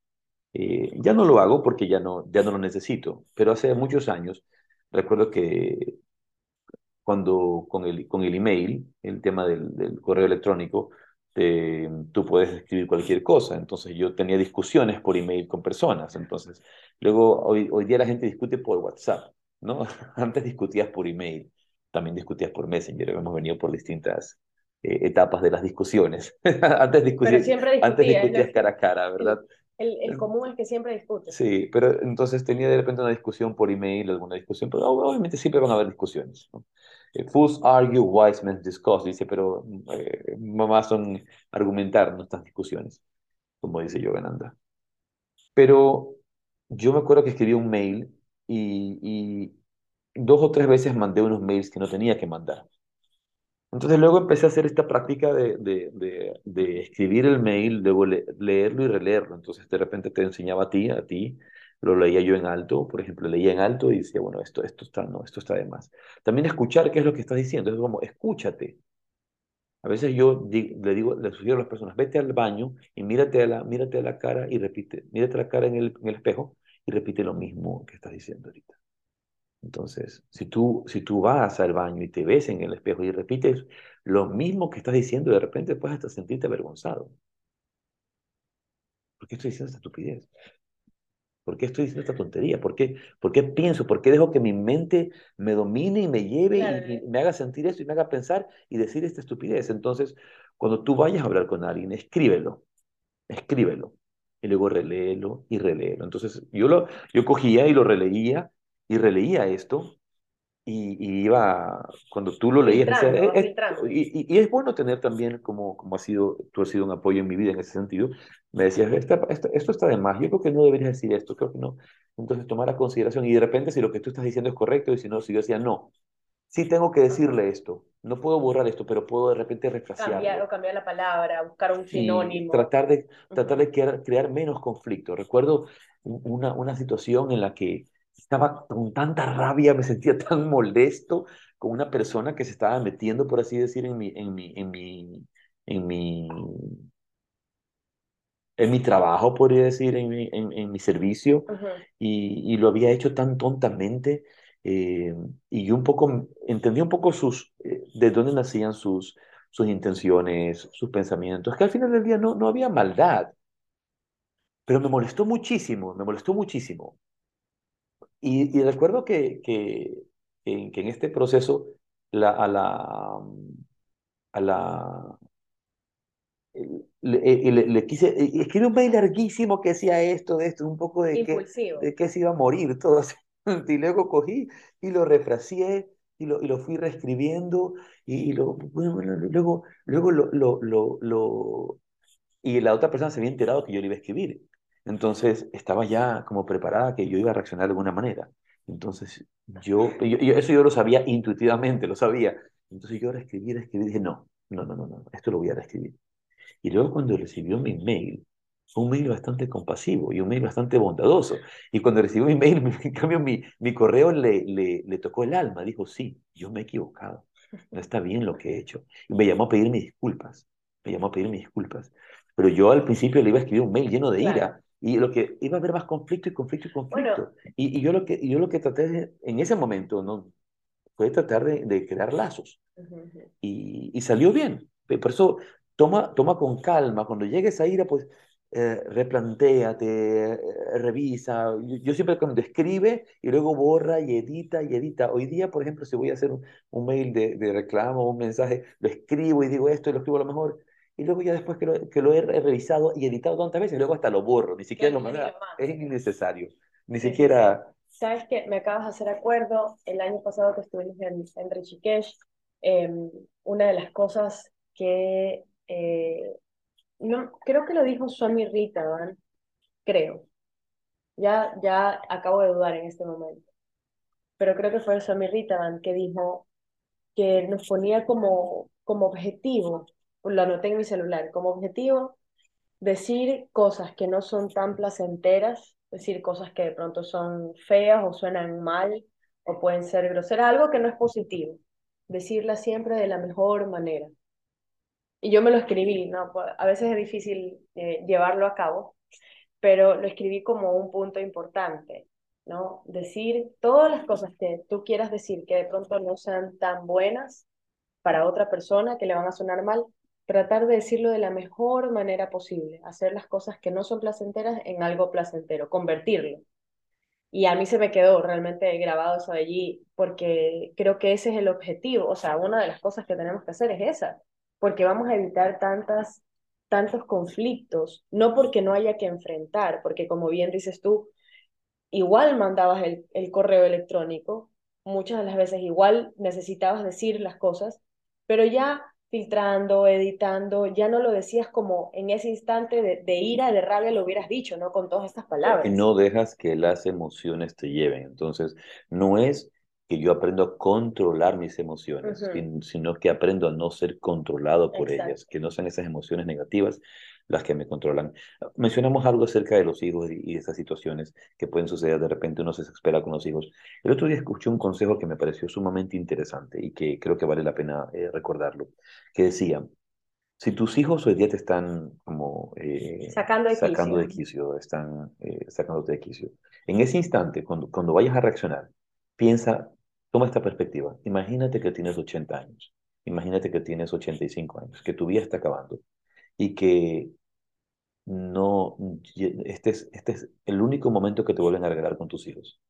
eh, ya no lo hago porque ya no, ya no lo necesito, pero hace muchos años recuerdo que cuando con el, con el email, el tema del, del correo electrónico, tú puedes escribir cualquier cosa. Entonces yo tenía discusiones por email con personas. Entonces, luego hoy, hoy día la gente discute por WhatsApp, ¿no? Antes discutías por email, también discutías por Messenger. Hemos venido por distintas eh, etapas de las discusiones. antes, discutías, antes discutías cara a cara, ¿verdad? El, el, común es que siempre discutes. Sí, pero entonces tenía de repente una discusión por email, alguna discusión, pero obviamente siempre van a haber discusiones. ¿no? Eh, fools argue, wise men discuss, dice, pero eh, mamás son argumentar nuestras discusiones, como dice Yogananda. Pero yo me acuerdo que escribí un mail y, y dos o tres veces mandé unos mails que no tenía que mandar. Entonces luego empecé a hacer esta práctica de, de, de, escribir el mail, luego leerlo y releerlo. Entonces de repente te enseñaba a ti, a ti, lo leía yo en alto, por ejemplo, leía en alto y decía, bueno, esto, esto está, no, esto está de más. También escuchar qué es lo que estás diciendo, es como, escúchate. A veces yo le digo, le sugiero a las personas, vete al baño y mírate a la, mírate a la cara y repite, mírate a la cara en el, en el espejo y repite lo mismo que estás diciendo ahorita. Entonces, si tú, si tú vas al baño y te ves en el espejo y repites lo mismo que estás diciendo, de repente puedes hasta sentirte avergonzado. ¿Por qué estoy diciendo esta estupidez? ¿Por qué estoy diciendo esta tontería? ¿Por qué, ¿Por qué pienso? ¿Por qué dejo que mi mente me domine y me lleve y, me haga sentir esto y me haga pensar y decir esta estupidez? Entonces, cuando tú vayas a hablar con alguien, escríbelo, escríbelo. Y luego reléelo y reléelo. Entonces, yo, lo, yo cogía y lo releía y releía esto y, iba, cuando tú lo leías, y, es bueno tener también, como, como ha sido, tú has sido un apoyo en mi vida en ese sentido, me decías, esto está de más, yo creo que no deberías decir esto, creo que no. Entonces tomar a consideración y de repente si lo que tú estás diciendo es correcto y si no, si yo decía, no, sí tengo que decirle esto, no puedo borrar esto, pero puedo de repente refrasearlo. Cambiar o cambiar la palabra, buscar un sinónimo. tratar de, tratar de crear, crear menos conflicto. Recuerdo una, una situación en la que estaba con tanta rabia, me sentía tan molesto con una persona que se estaba metiendo, por así decir, en mi, en mi, en mi, en mi, en mi trabajo, podría decir, en mi, en, mi servicio, y, y, lo había hecho tan tontamente, eh, y yo un poco, entendí un poco sus, eh, de dónde nacían sus, sus intenciones, sus pensamientos, que al final del día no, no había maldad, pero me molestó muchísimo, me molestó muchísimo. Y, recuerdo que, que, que, en este proceso la, a la, a la le, le, quise, escribí un mail larguísimo que decía esto, de esto, un poco de que, de que se iba a morir todo. Y luego cogí y lo refraseé y lo, y lo fui reescribiendo y, lo, bueno, luego, luego lo, lo, lo, lo, y la otra persona se había enterado que yo le iba a escribir. Entonces estaba ya como preparada que yo iba a reaccionar de alguna manera. Entonces yo, eso yo lo sabía intuitivamente, lo sabía. Entonces yo reescribí, reescribí, dije, no, no, no, no, no, esto lo voy a reescribir. Y luego cuando recibió mi mail, fue un mail bastante compasivo y un mail bastante bondadoso. Y cuando recibió mi mail, en cambio mi, mi correo le, le, le tocó el alma. Dijo, sí, yo me he equivocado. No está bien lo que he hecho. Y me llamó a pedirme disculpas. Me llamó a pedirme disculpas. Pero yo al principio le iba a escribir un mail lleno de ira y lo que iba a haber más conflicto y conflicto y conflicto. y, y, yo lo que, yo lo que traté en ese momento ¿no? fue tratar de, de crear lazos. y, y, salió bien. Por eso toma, toma con calma. Cuando llegues a ira, pues eh, replantéate, eh, revisa. Yo, siempre cuando escribe y luego borra y edita y edita. Hoy día, por ejemplo, si voy a hacer un, un mail de, de reclamo, un mensaje, lo escribo y digo esto y lo escribo a lo mejor y luego ya después que lo, que lo he revisado y editado tantas veces, luego hasta lo borro, ni siquiera lo mando, es innecesario, ni siquiera... Sabes que me acabas de hacer acuerdo, el año pasado que estuvimos en, en Rishikesh, em, una de las cosas que, eh, no, creo que lo dijo Swami Rita, ¿verdad? creo, ya, ya acabo de dudar en este momento, pero creo que fue Swami Rita que dijo que nos ponía como, como objetivo lo anoté en mi celular, como objetivo decir cosas que no son tan placenteras, decir cosas que de pronto son feas o suenan mal o pueden ser groseras, algo que no es positivo, decirla siempre de la mejor manera. Y yo me lo escribí, ¿no? Pues, a veces es difícil eh, llevarlo a cabo, pero lo escribí como un punto importante, ¿no? Decir todas las cosas que tú quieras decir que de pronto no sean tan buenas para otra persona, que le van a sonar mal, tratar de decirlo de la mejor manera posible, hacer las cosas que no son placenteras en algo placentero, convertirlo. Y a mí se me quedó realmente grabado eso de allí, porque creo que ese es el objetivo, o sea, una de las cosas que tenemos que hacer es esa, porque vamos a evitar tantas, tantos conflictos, no porque no haya que enfrentar, porque como bien dices tú, igual mandabas el, el correo electrónico, muchas de las veces igual necesitabas decir las cosas, pero ya filtrando, editando, ya no lo decías como en ese instante de, ira, de rabia, lo hubieras dicho, ¿no? Con todas estas palabras. No dejas que las emociones te lleven. Entonces, no es que yo aprendo a controlar mis emociones, sino que aprendo a no ser controlado por ellas, que no sean esas emociones negativas las que me controlan. Mencionamos algo acerca de los hijos y, de esas situaciones que pueden suceder, de repente uno se desespera con los hijos. El otro día escuché un consejo que me pareció sumamente interesante y que creo que vale la pena eh, recordarlo, que decía, si tus hijos hoy día te están como eh, sacando, de, sacando de quicio, están eh, sacándote de quicio, en ese instante, cuando, cuando vayas a reaccionar, piensa, toma esta perspectiva, imagínate que tienes 80 años, imagínate que tienes 85 años, que tu vida está acabando y que no, este es, este es el único momento que te vuelven a regalar con tus hijos.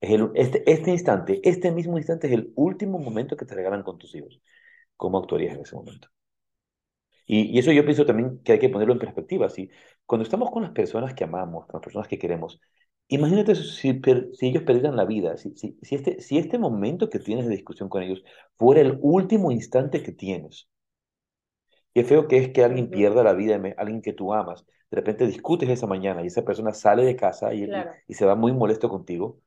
Es el, este, este instante, este mismo instante es el último momento que te regalan con tus hijos. ¿Cómo actuarías en ese momento? Y, y eso yo pienso también que hay que ponerlo en perspectiva. ¿sí? Cuando estamos con las personas que amamos, con las personas que queremos, imagínate si, ellos perdieran la vida, si, si, este, si este momento que tienes de discusión con ellos fuera el último instante que tienes, Qué feo que es que alguien pierda la vida, alguien que tú amas. De repente discutes esa mañana y esa persona sale de casa y, y, se va muy molesto contigo.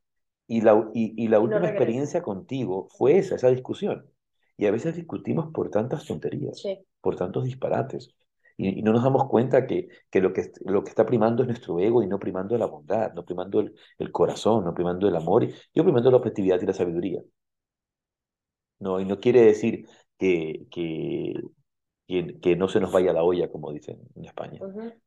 Y la, y, la última experiencia contigo fue esa, esa discusión. Y a veces discutimos por tantas tonterías, por tantos disparates. Y, no nos damos cuenta que, que, lo que lo que está primando es nuestro ego y no primando la bondad, no primando el, el corazón, no primando el amor, y yo primando la objetividad y la sabiduría. No, y no quiere decir que, que, que, no se nos vaya la olla, como dicen en España.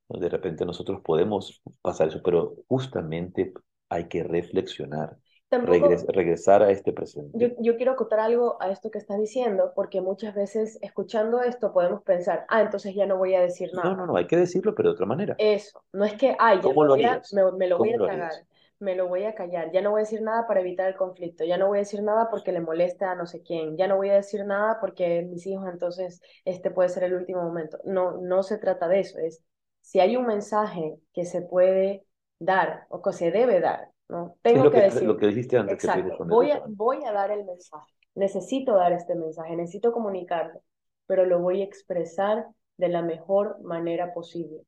De repente nosotros podemos pasar eso, pero justamente hay que reflexionar, regresar a este presente. Yo, yo, quiero acotar algo a esto que estás diciendo, porque muchas veces escuchando esto podemos pensar, ah, entonces ya no voy a decir nada. No, no, no, hay que decirlo, pero de otra manera. Eso, no es que, ay, ya me, lo me, me, lo voy a tragar me lo voy a callar, ya no voy a decir nada para evitar el conflicto, ya no voy a decir nada porque le molesta a no sé quién, ya no voy a decir nada porque mis hijos entonces este puede ser el último momento. No, no se trata de eso, es si hay un mensaje que se puede dar o que se debe dar, ¿no? Tengo que, decir. Lo que dijiste antes. Exacto, voy, a, voy a dar el mensaje, necesito dar este mensaje, necesito comunicarlo, pero lo voy a expresar de la mejor manera posible.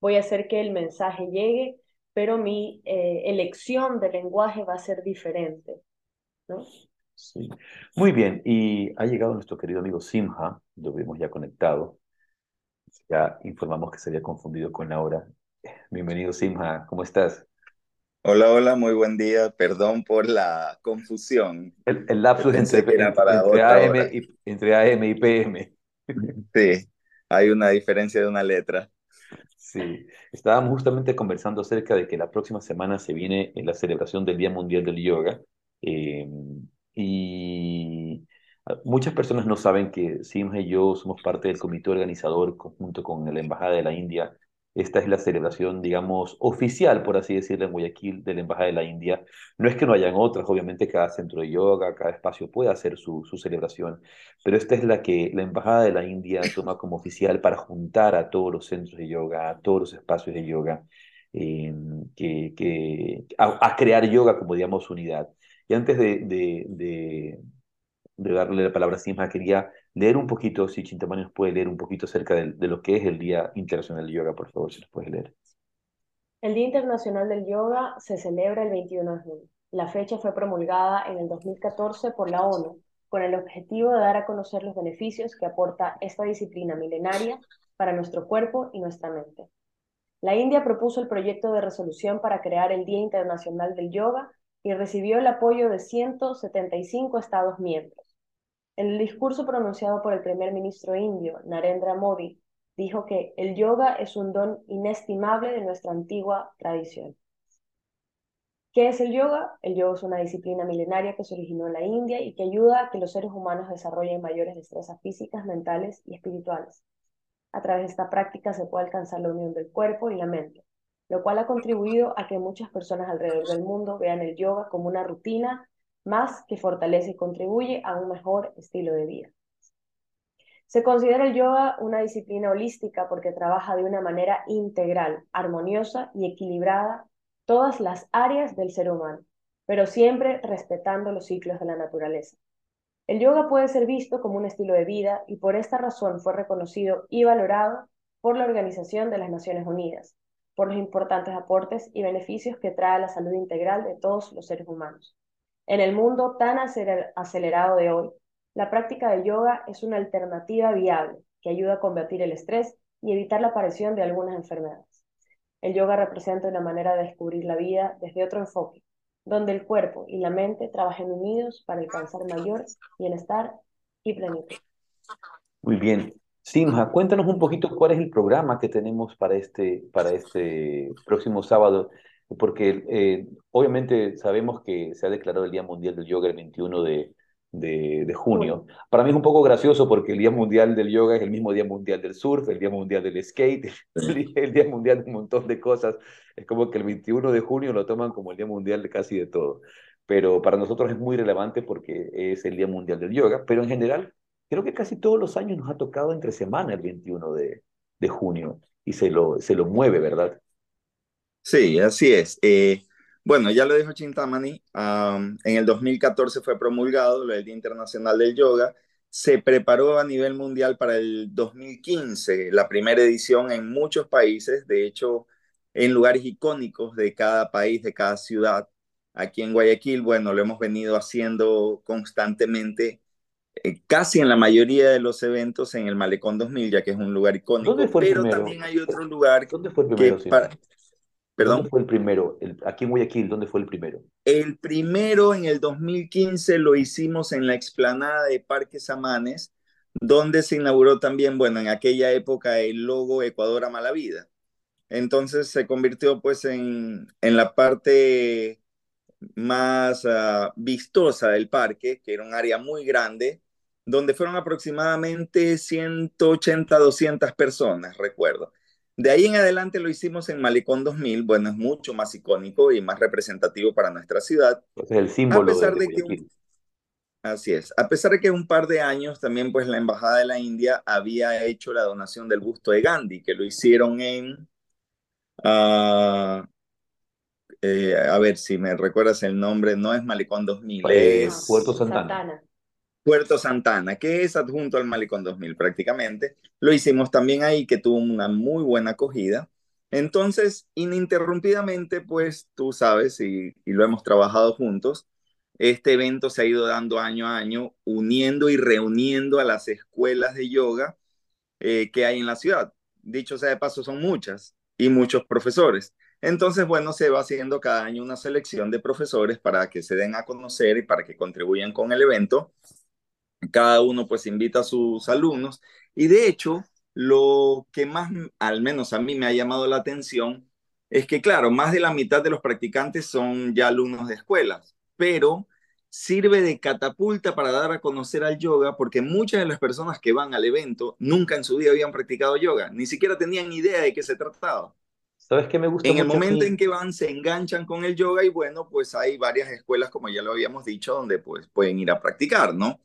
Voy a hacer que el mensaje llegue pero mi eh, elección de lenguaje va a ser diferente. ¿no? Sí. Muy bien, y ha llegado nuestro querido amigo Simha, lo vemos ya conectado. Ya informamos que se había confundido con la hora. Bienvenido Simha, ¿cómo estás? Hola, hola, muy buen día. Perdón por la confusión. El, el lapsus entre, AM y, entre AM y PM. Sí, hay una diferencia de una letra. Sí, estábamos justamente conversando acerca de que la próxima semana se viene la celebración del Día Mundial del Yoga em, y muchas personas no saben que Simha y yo somos parte del comité organizador junto con la Embajada de la India Esta es la celebración, digamos, oficial, por así decirlo, en Guayaquil de la Embajada de la India. No es que no hayan otras, obviamente cada centro de yoga, cada espacio puede hacer su, celebración, pero esta es la que la Embajada de la India toma como oficial para juntar a todos los centros de yoga, a todos los espacios de yoga, eh, que, a, crear yoga como, digamos, unidad. Y antes de, darle la palabra a Simha, quería leer un poquito, si Chintamani nos puede leer un poquito acerca de, de, lo que es el Día Internacional del Yoga, por favor, si nos puede leer. El Día Internacional del Yoga se celebra el 21 de junio. La fecha fue promulgada en el 2014 por la ONU con el objetivo de dar a conocer los beneficios que aporta esta disciplina milenaria para nuestro cuerpo y nuestra mente. La India propuso el proyecto de resolución para crear el Día Internacional del Yoga y recibió el apoyo de 175 Estados miembros. El discurso pronunciado por el primer ministro indio, Narendra Modi, dijo que el yoga es un don inestimable de nuestra antigua tradición. ¿Qué es el yoga? El yoga es una disciplina milenaria que se originó en la India y que ayuda a que los seres humanos desarrollen mayores destrezas físicas, mentales y espirituales. A través de esta práctica se puede alcanzar la unión del cuerpo y la mente, lo cual ha contribuido a que muchas personas alrededor del mundo vean el yoga como una rutina más que fortalece y contribuye a un mejor estilo de vida. Se considera el yoga una disciplina holística porque trabaja de una manera integral, armoniosa y equilibrada todas las áreas del ser humano, pero siempre respetando los ciclos de la naturaleza. El yoga puede ser visto como un estilo de vida y por esta razón fue reconocido y valorado por la Organización de las Naciones Unidas, por los importantes aportes y beneficios que trae a la salud integral de todos los seres humanos. En el mundo tan acelerado de hoy, la práctica de yoga es una alternativa viable que ayuda a combatir el estrés y evitar la aparición de algunas enfermedades. El yoga representa una manera de descubrir la vida desde otro enfoque, donde el cuerpo y la mente trabajen unidos para alcanzar mayor bienestar y plenitud. Muy bien. Simha, cuéntanos un poquito cuál es el programa que tenemos para este, para este próximo sábado porque eh, obviamente sabemos que se ha declarado el Día Mundial del Yoga el 21 de, de, junio. Para mí es un poco gracioso porque el Día Mundial del Yoga es el mismo Día Mundial del Surf, el Día Mundial del Skate, el Día Mundial de un montón de cosas. Es como que el 21 de junio lo toman como el Día Mundial de casi de todo. Pero para nosotros es muy relevante porque es el Día Mundial del Yoga. Pero en general, creo que casi todos los años nos ha tocado entre semana el 21 de, de junio y se lo, se lo mueve, ¿verdad? Sí, así es. Eh, bueno, ya lo dijo Chintamani, en el 2014 fue promulgado el Día Internacional del Yoga. Se preparó a nivel mundial para el 2015, la primera edición en muchos países, de hecho, en lugares icónicos de cada país, de cada ciudad. Aquí en Guayaquil, bueno, lo hemos venido haciendo constantemente, eh, casi en la mayoría de los eventos en el Malecón 2000, ya que es un lugar icónico, pero también hay otro lugar ¿Dónde fue el primero, que para, ¿Perdón? ¿Dónde fue el primero? El, aquí en Guayaquil, ¿dónde fue el primero? El primero en el 2015 lo hicimos en la explanada de Parque Samanes, donde se inauguró también, bueno, en aquella época el logo Ecuador a Mala Vida. Entonces se convirtió pues en, en la parte más uh, vistosa del parque, que era un área muy grande, donde fueron aproximadamente 180, 200 personas, recuerdo. De ahí en adelante lo hicimos en Malecón 2000, bueno, es mucho más icónico y más representativo para nuestra ciudad. Es el símbolo a pesar de, que Así es. A pesar de que un par de años también pues la Embajada de la India había hecho la donación del busto de Gandhi, que lo hicieron en... Uh, eh, a ver si me recuerdas el nombre, no es Malecón 2000, es... Puerto Santana. Puerto Santana, que es adjunto al Malecón 2000 prácticamente. Lo hicimos también ahí, que tuvo una muy buena acogida. Entonces, ininterrumpidamente, pues tú sabes, y, lo hemos trabajado juntos, este evento se ha ido dando año a año, uniendo y reuniendo a las escuelas de yoga eh, que hay en la ciudad. Dicho sea de paso, son muchas y muchos profesores. Entonces, bueno, se va haciendo cada año una selección de profesores para que se den a conocer y para que contribuyan con el evento cada uno pues invita a sus alumnos y de hecho lo que más, al menos a mí me ha llamado la atención, es que claro, más de la mitad de los practicantes son ya alumnos de escuelas, pero sirve de catapulta para dar a conocer al yoga, porque muchas de las personas que van al evento nunca en su vida habían practicado yoga, ni siquiera tenían idea de qué se trataba. ¿Sabes qué me gusta? En el momento en que van, se enganchan con el yoga y bueno, pues hay varias escuelas, como ya lo habíamos dicho, donde pues pueden ir a practicar, ¿no?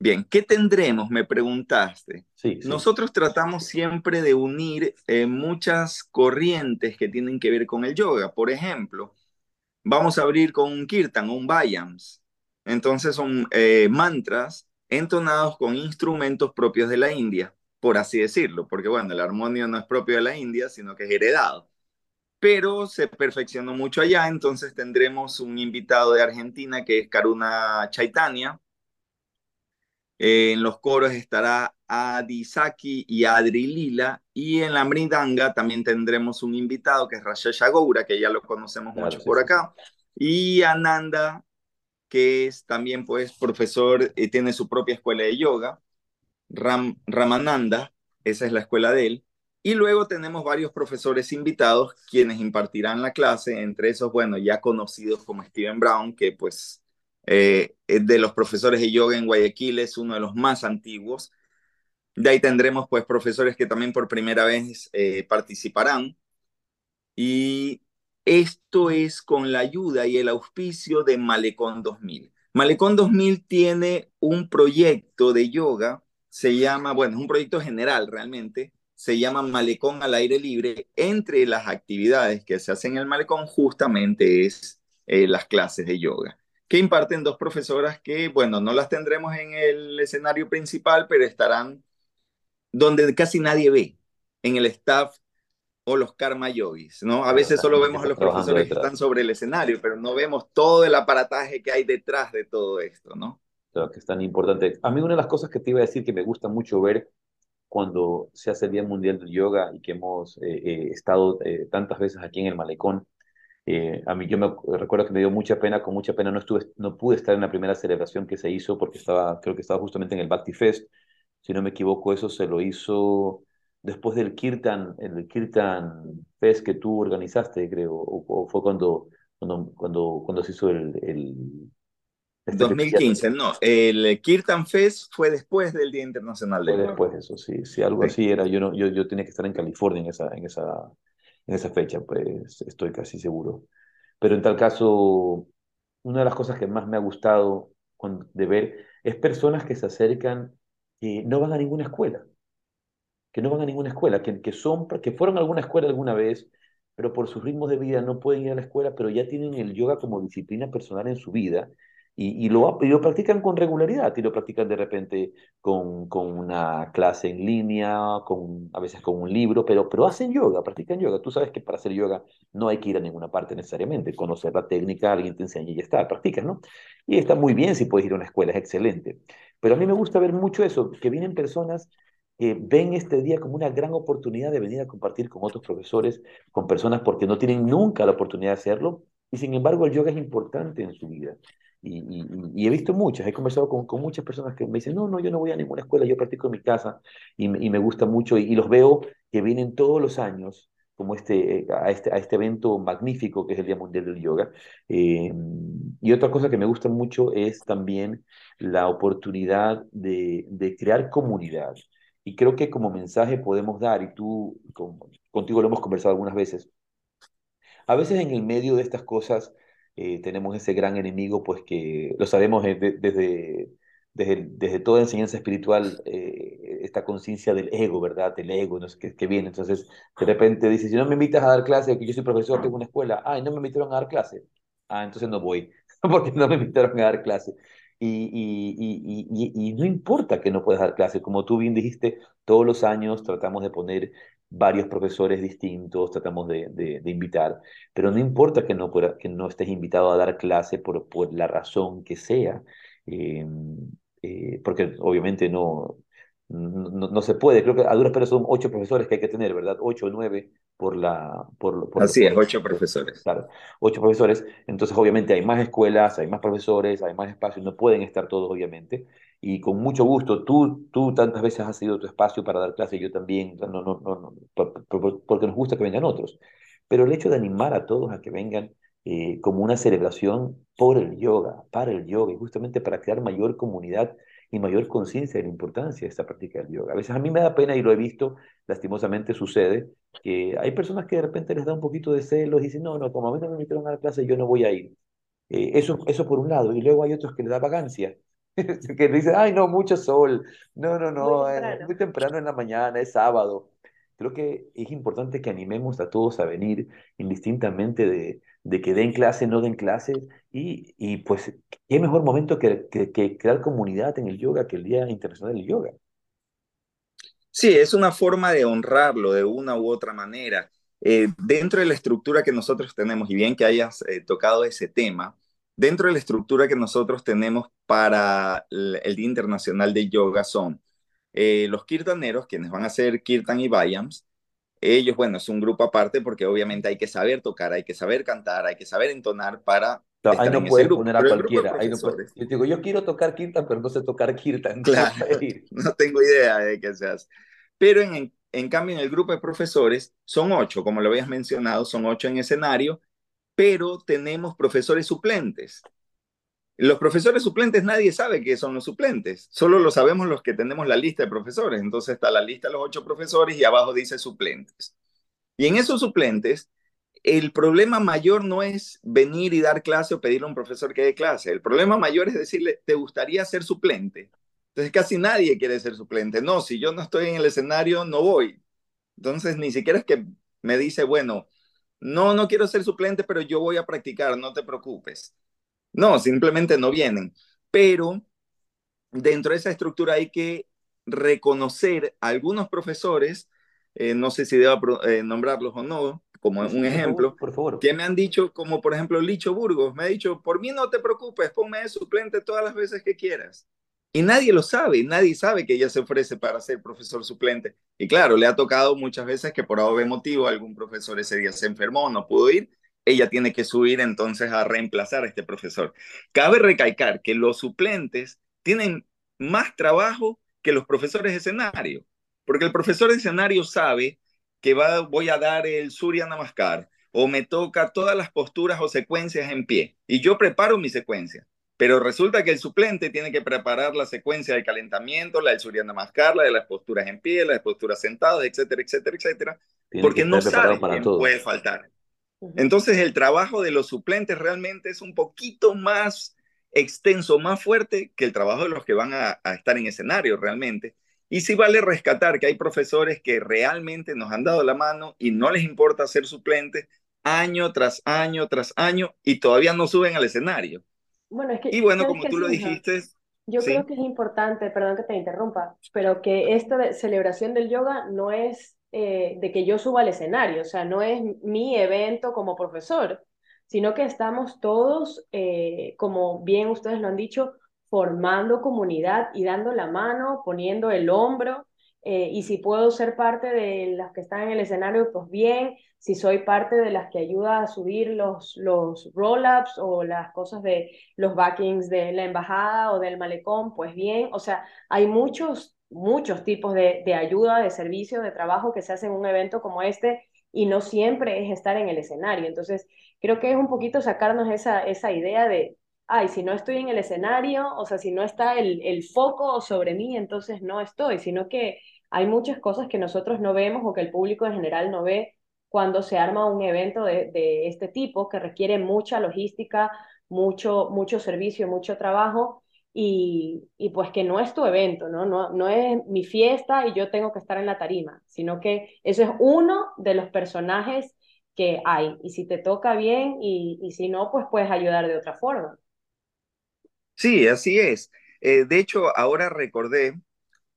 Bien, ¿qué tendremos? Me preguntaste. Sí, Nosotros tratamos siempre de unir eh, muchas corrientes que tienen que ver con el yoga. Por ejemplo, vamos a abrir con un kirtan, un vayams. Entonces son eh, mantras entonados con instrumentos propios de la India por así decirlo, porque bueno, el armonio no es propio de la India, sino que es heredado. Pero se perfeccionó mucho allá, entonces tendremos un invitado de Argentina que es Karuna Chaitanya. en los coros estará Adi Saki y Adri Lila. Y en la Mridanga también tendremos un invitado que es Rajesh Goura, que ya lo conocemos mucho por acá. Y Ananda, que es también pues profesor, y tiene su propia escuela de yoga. Ram, Ramananda, esa es la escuela de él, y luego tenemos varios profesores invitados quienes impartirán la clase, entre esos, bueno, ya conocidos como Steven Brown, que pues eh, de los profesores de yoga en Guayaquil es uno de los más antiguos. De ahí tendremos pues profesores que también por primera vez eh, participarán. Y esto es con la ayuda y el auspicio de Malecón 2000. Malecón 2000 tiene un proyecto de yoga se llama, bueno, es un proyecto general realmente, se llama Malecón al aire libre. Entre las actividades que se hacen en el Malecón justamente es eh, las clases de yoga, que imparten dos profesoras que, bueno, no las tendremos en el escenario principal, pero estarán donde casi nadie ve, en el staff o los karma yogis, ¿no? A veces solo vemos a los profesores que están sobre el escenario, pero no vemos todo el aparataje que hay detrás de todo esto, ¿no? que es tan importante. A mí una de las cosas que te iba a decir que me gusta mucho ver cuando se hace el Día Mundial del Yoga y que hemos eh, eh, estado eh, tantas veces aquí en el malecón, a mí yo me recuerdo que me dio mucha pena, con mucha pena no estuve, no pude estar en la primera celebración que se hizo porque estaba, creo que estaba justamente en el Bhakti Fest, si no me equivoco, eso se lo hizo después del Kirtan, el Kirtan Fest que tú organizaste, creo, o, fue cuando, cuando, cuando, cuando se hizo el, el 2015, este no. El Kirtan Fest fue después del Día Internacional de Fue después de eso, sí. Si algo así era. Yo, no, yo, yo tenía que estar en California en esa, en, esa, en esa fecha, pues estoy casi seguro. Pero en tal caso, una de las cosas que más me ha gustado de ver es personas que se acercan y no van a ninguna escuela. Que no van a ninguna escuela, que, que, son, que fueron a alguna escuela alguna vez, pero por sus ritmos de vida no pueden ir a la escuela, pero ya tienen el yoga como disciplina personal en su vida y, lo, lo, practican con regularidad y lo practican de repente con, con, una clase en línea, con, a veces con un libro, pero, pero hacen yoga, practican yoga. Tú sabes que para hacer yoga no hay que ir a ninguna parte necesariamente, conocer la técnica, alguien te enseña y ya está, practicas, ¿no? Y está muy bien si puedes ir a una escuela, es excelente. Pero a mí me gusta ver mucho eso, que vienen personas que ven este día como una gran oportunidad de venir a compartir con otros profesores, con personas porque no tienen nunca la oportunidad de hacerlo, y sin embargo el yoga es importante en su vida. Y, he visto muchas, he conversado con, con, muchas personas que me dicen, no, no, yo no voy a ninguna escuela, yo practico en mi casa y, y me gusta mucho y, los veo que vienen todos los años como este, a, este, a este evento magnífico que es el Día Mundial del Yoga. Eh, y otra cosa que me gusta mucho es también la oportunidad de, de crear comunidad. Y creo que como mensaje podemos dar, y tú contigo lo hemos conversado algunas veces, a veces en el medio de estas cosas eh, tenemos ese gran enemigo, pues que lo sabemos desde, desde, desde, toda enseñanza espiritual, eh, esta conciencia del ego, ¿verdad? Del ego, no sé qué, viene. Entonces, de repente dices, si no me invitas a dar clase, que yo soy profesor, tengo una escuela, ay, no me invitaron a dar clase. Ah, entonces no voy, porque no me invitaron a dar clase. Y, y, y, y, no importa que no puedas dar clase, como tú bien dijiste, todos los años tratamos de poner varios profesores distintos, tratamos de, de, invitar, pero no importa que no, que no estés invitado a dar clase por, por la razón que sea, eh, eh, porque obviamente no, no, se puede, creo que a duras penas son ocho profesores que hay que tener, ¿verdad? Ocho o nueve por la... Por, por Así es, ocho profesores. Claro, ocho profesores, entonces obviamente hay más escuelas, hay más profesores, hay más espacios, no pueden estar todos obviamente, y con mucho gusto, tú, tú tantas veces has sido tu espacio para dar clase, yo también, no, no, no, porque nos gusta que vengan otros, pero el hecho de animar a todos a que vengan eh, como una celebración por el yoga, para el yoga, y justamente para crear mayor comunidad y mayor conciencia de la importancia de esta práctica del yoga. A veces a mí me da pena y lo he visto, lastimosamente sucede, que hay personas que de repente les da un poquito de celos y dicen, no, no, como a mí no me invitaron a la clase, yo no voy a ir. Eh, eso, eso por un lado, y luego hay otros que les da vagancia, que dicen, ay, no, mucho sol, no, no, no, muy temprano. muy temprano en la mañana, es sábado. Creo que es importante que animemos a todos a venir indistintamente de, de que den clase, no den clases, y, y pues qué mejor momento que, que, crear comunidad en el yoga que el Día Internacional del Yoga. Sí, es una forma de honrarlo de una u otra manera. Eh, dentro de la estructura que nosotros tenemos, y bien que hayas eh, tocado ese tema, dentro de la estructura que nosotros tenemos para el, Día Internacional del Yoga son eh, los kirtaneros, quienes van a ser kirtan y vayams, ellos, bueno, es un grupo aparte porque obviamente hay que saber tocar, hay que saber cantar, hay que saber entonar para... ahí no puedes poner a cualquiera. Ahí no yo digo, yo quiero tocar kirtan, pero no sé tocar kirtan. Claro, no tengo idea de qué se hace. Pero en, en cambio, en el grupo de profesores son ocho, como lo habías mencionado, son ocho en escenario, pero tenemos profesores suplentes. Los profesores suplentes nadie sabe qué son los suplentes, solo lo sabemos los que tenemos la lista de profesores. Entonces está la lista de los ocho profesores y abajo dice suplentes. Y en esos suplentes, el problema mayor no es venir y dar clase o pedirle a un profesor que dé clase. El problema mayor es decirle, ¿te gustaría ser suplente? Entonces casi nadie quiere ser suplente. No, si yo no estoy en el escenario, no voy. Entonces ni siquiera es que me dice, bueno, no, no quiero ser suplente, pero yo voy a practicar, no te preocupes. No, simplemente no vienen. Pero dentro de esa estructura hay que reconocer a algunos profesores, eh, no sé si debo eh, nombrarlos o no, como un ejemplo, por favor, que me han dicho, como por ejemplo Licho Burgos, me ha dicho, por mí no te preocupes, ponme de suplente todas las veces que quieras. Y nadie lo sabe, nadie sabe que ella se ofrece para ser profesor suplente. Y claro, le ha tocado muchas veces que por algún motivo algún profesor ese día se enfermó, no pudo ir, ella tiene que subir entonces a reemplazar a este profesor. Cabe recalcar que los suplentes tienen más trabajo que los profesores de escenario, porque el profesor de escenario sabe que va, voy a dar el Surya Namaskar o me toca todas las posturas o secuencias en pie y yo preparo mi secuencia. Pero resulta que el suplente tiene que preparar la secuencia de calentamiento, la del Surya Namaskar, la de las posturas en pie, la de posturas sentadas, etcétera, etcétera, etcétera, porque no sabe quién puede faltar. Entonces el trabajo de los suplentes realmente es un poquito más extenso, más fuerte que el trabajo de los que van a, estar en escenario realmente. Y sí vale rescatar que hay profesores que realmente nos han dado la mano y no les importa ser suplentes año tras año tras año y todavía no suben al escenario. Bueno, es que, y bueno, como tú lo dijiste... Yo creo que es importante, perdón que te interrumpa, pero que esta celebración del yoga no es eh, de que yo suba al escenario, o sea, no es mi evento como profesor, sino que estamos todos, eh, como bien ustedes lo han dicho, formando comunidad y dando la mano, poniendo el hombro, eh, y si puedo ser parte de las que están en el escenario, pues bien, si soy parte de las que ayuda a subir los, los roll-ups o las cosas de los backings de la embajada o del malecón, pues bien, o sea, hay muchos muchos tipos de, ayuda, de servicio, de trabajo que se hace en un evento como este y no siempre es estar en el escenario. Entonces, creo que es un poquito sacarnos esa, esa idea de, ay, si no estoy en el escenario, o sea, si no está el, el foco sobre mí, entonces no estoy, sino que hay muchas cosas que nosotros no vemos o que el público en general no ve cuando se arma un evento de, de este tipo que requiere mucha logística, mucho, mucho servicio, mucho trabajo y, y, pues que no es tu evento, ¿no? ¿no? No es mi fiesta y yo tengo que estar en la tarima, sino que eso es uno de los personajes que hay. Y si te toca bien y, y si no, pues puedes ayudar de otra forma. Sí, así es. Eh, de hecho, ahora recordé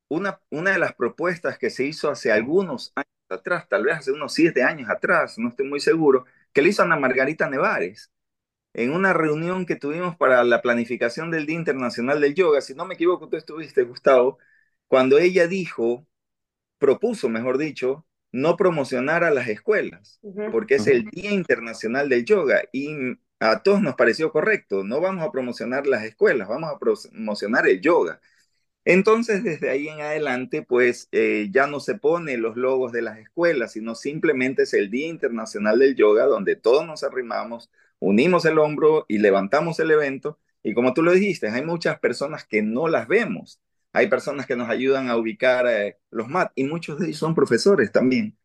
una, una de las propuestas que se hizo hace algunos años atrás, tal vez hace unos siete años atrás, no estoy muy seguro, que le hizo Ana Margarita Nevares en una reunión que tuvimos para la planificación del Día Internacional del Yoga, si no me equivoco, tú estuviste, Gustavo, cuando ella dijo, propuso, mejor dicho, no promocionar a las escuelas, porque es el Día Internacional del Yoga y a todos nos pareció correcto, no vamos a promocionar las escuelas, vamos a promocionar el yoga. Entonces, desde ahí en adelante, pues eh, ya no se pone los logos de las escuelas, sino simplemente es el Día Internacional del Yoga, donde todos nos arrimamos, unimos el hombro y levantamos el evento. Y como tú lo dijiste, hay muchas personas que no las vemos. Hay personas que nos ayudan a ubicar eh, los MAT y muchos de ellos son profesores también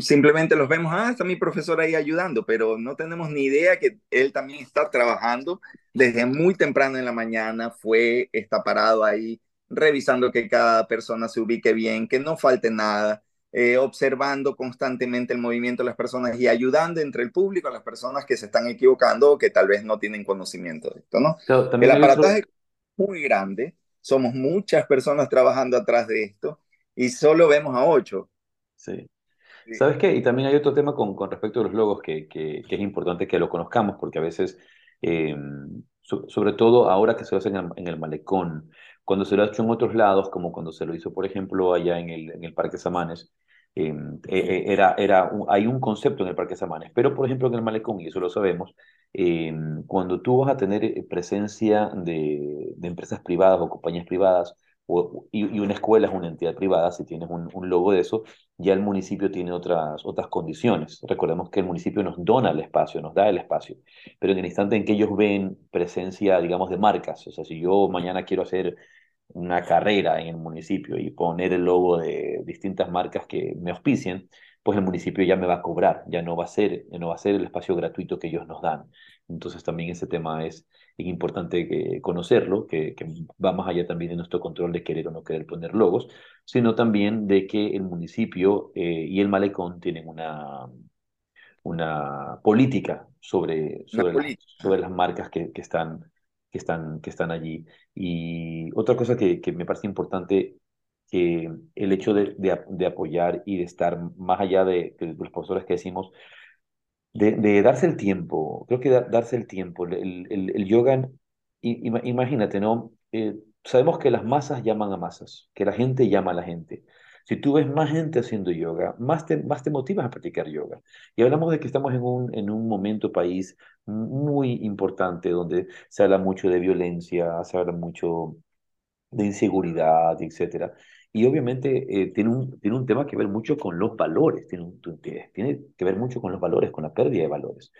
simplemente los vemos, ah, está mi profesor ahí ayudando, pero no tenemos ni idea que él también está trabajando desde muy temprano en la mañana, fue, está parado ahí revisando que cada persona se ubique bien, que no falte nada, eh, observando constantemente el movimiento de las personas y ayudando entre el público a las personas que se están equivocando o que tal vez no tienen conocimiento de esto, ¿no? el aparataje es muy grande, somos muchas personas trabajando atrás de esto y solo vemos a ocho. Sí. ¿Sabes qué? Y también hay otro tema con, con respecto a los logos que, que, es importante que lo conozcamos, porque a veces, em, sobre todo ahora que se lo hacen en, el malecón, cuando se lo ha hecho en otros lados, como cuando se lo hizo, por ejemplo, allá en el, en el Parque Samanes, em, e, e, era, era hay un concepto en el Parque Samanes, pero por ejemplo en el malecón, y eso lo sabemos, em, cuando tú vas a tener eh, presencia de, de empresas privadas o compañías privadas, y, una escuela es una entidad privada, si tienes un, logo de eso, ya el municipio tiene otras, otras condiciones. Recordemos que el municipio nos dona el espacio, nos da el espacio, pero en el instante en que ellos ven presencia, digamos, de marcas, o sea, si yo mañana quiero hacer una carrera en el municipio y poner el logo de distintas marcas que me auspicien, pues el municipio ya me va a cobrar, ya no va a ser, no va a ser el espacio gratuito que ellos nos dan. Entonces también ese tema es, es importante que, conocerlo, que, que, va más allá también de nuestro control de querer o no querer poner logos, sino también de que el municipio eh, y el malecón tienen una, una política sobre, sobre, las, sobre las marcas que, que, están, que, están, que están allí. Y otra cosa que, que me parece importante que el hecho de, de, apoyar y de estar más allá de, de, los profesores que decimos, de, darse el tiempo, creo que darse el tiempo, el, el, yoga, imagínate, ¿no? Eh, sabemos que las masas llaman a masas, que la gente llama a la gente. Si tú ves más gente haciendo yoga, más te, más te motivas a practicar yoga. Y hablamos de que estamos en un, en un momento país muy importante donde se habla mucho de violencia, se habla mucho de inseguridad, etcétera. Y obviamente eh, tiene, un, tiene un tema que ver mucho con los valores, tiene, tiene que ver mucho con los valores, con la pérdida de valores.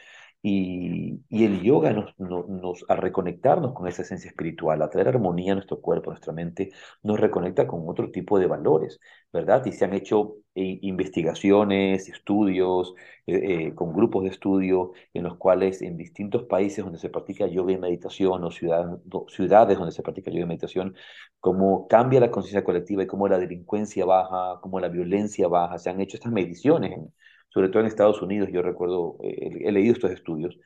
Y, y el yoga nos, nos, nos, a reconectarnos con esa esencia espiritual, a traer armonía a nuestro cuerpo, a nuestra mente, nos reconecta con otro tipo de valores, ¿verdad? Y se han hecho eh, investigaciones, estudios, eh, eh, con grupos de estudio en los cuales en distintos países donde se practica yoga y meditación o ciudades, ciudades donde se practica yoga y meditación, cómo cambia la conciencia colectiva y cómo la delincuencia baja, cómo la violencia baja. Se han hecho estas mediciones en, sobre todo en Estados Unidos, yo recuerdo, eh, he leído estos estudios,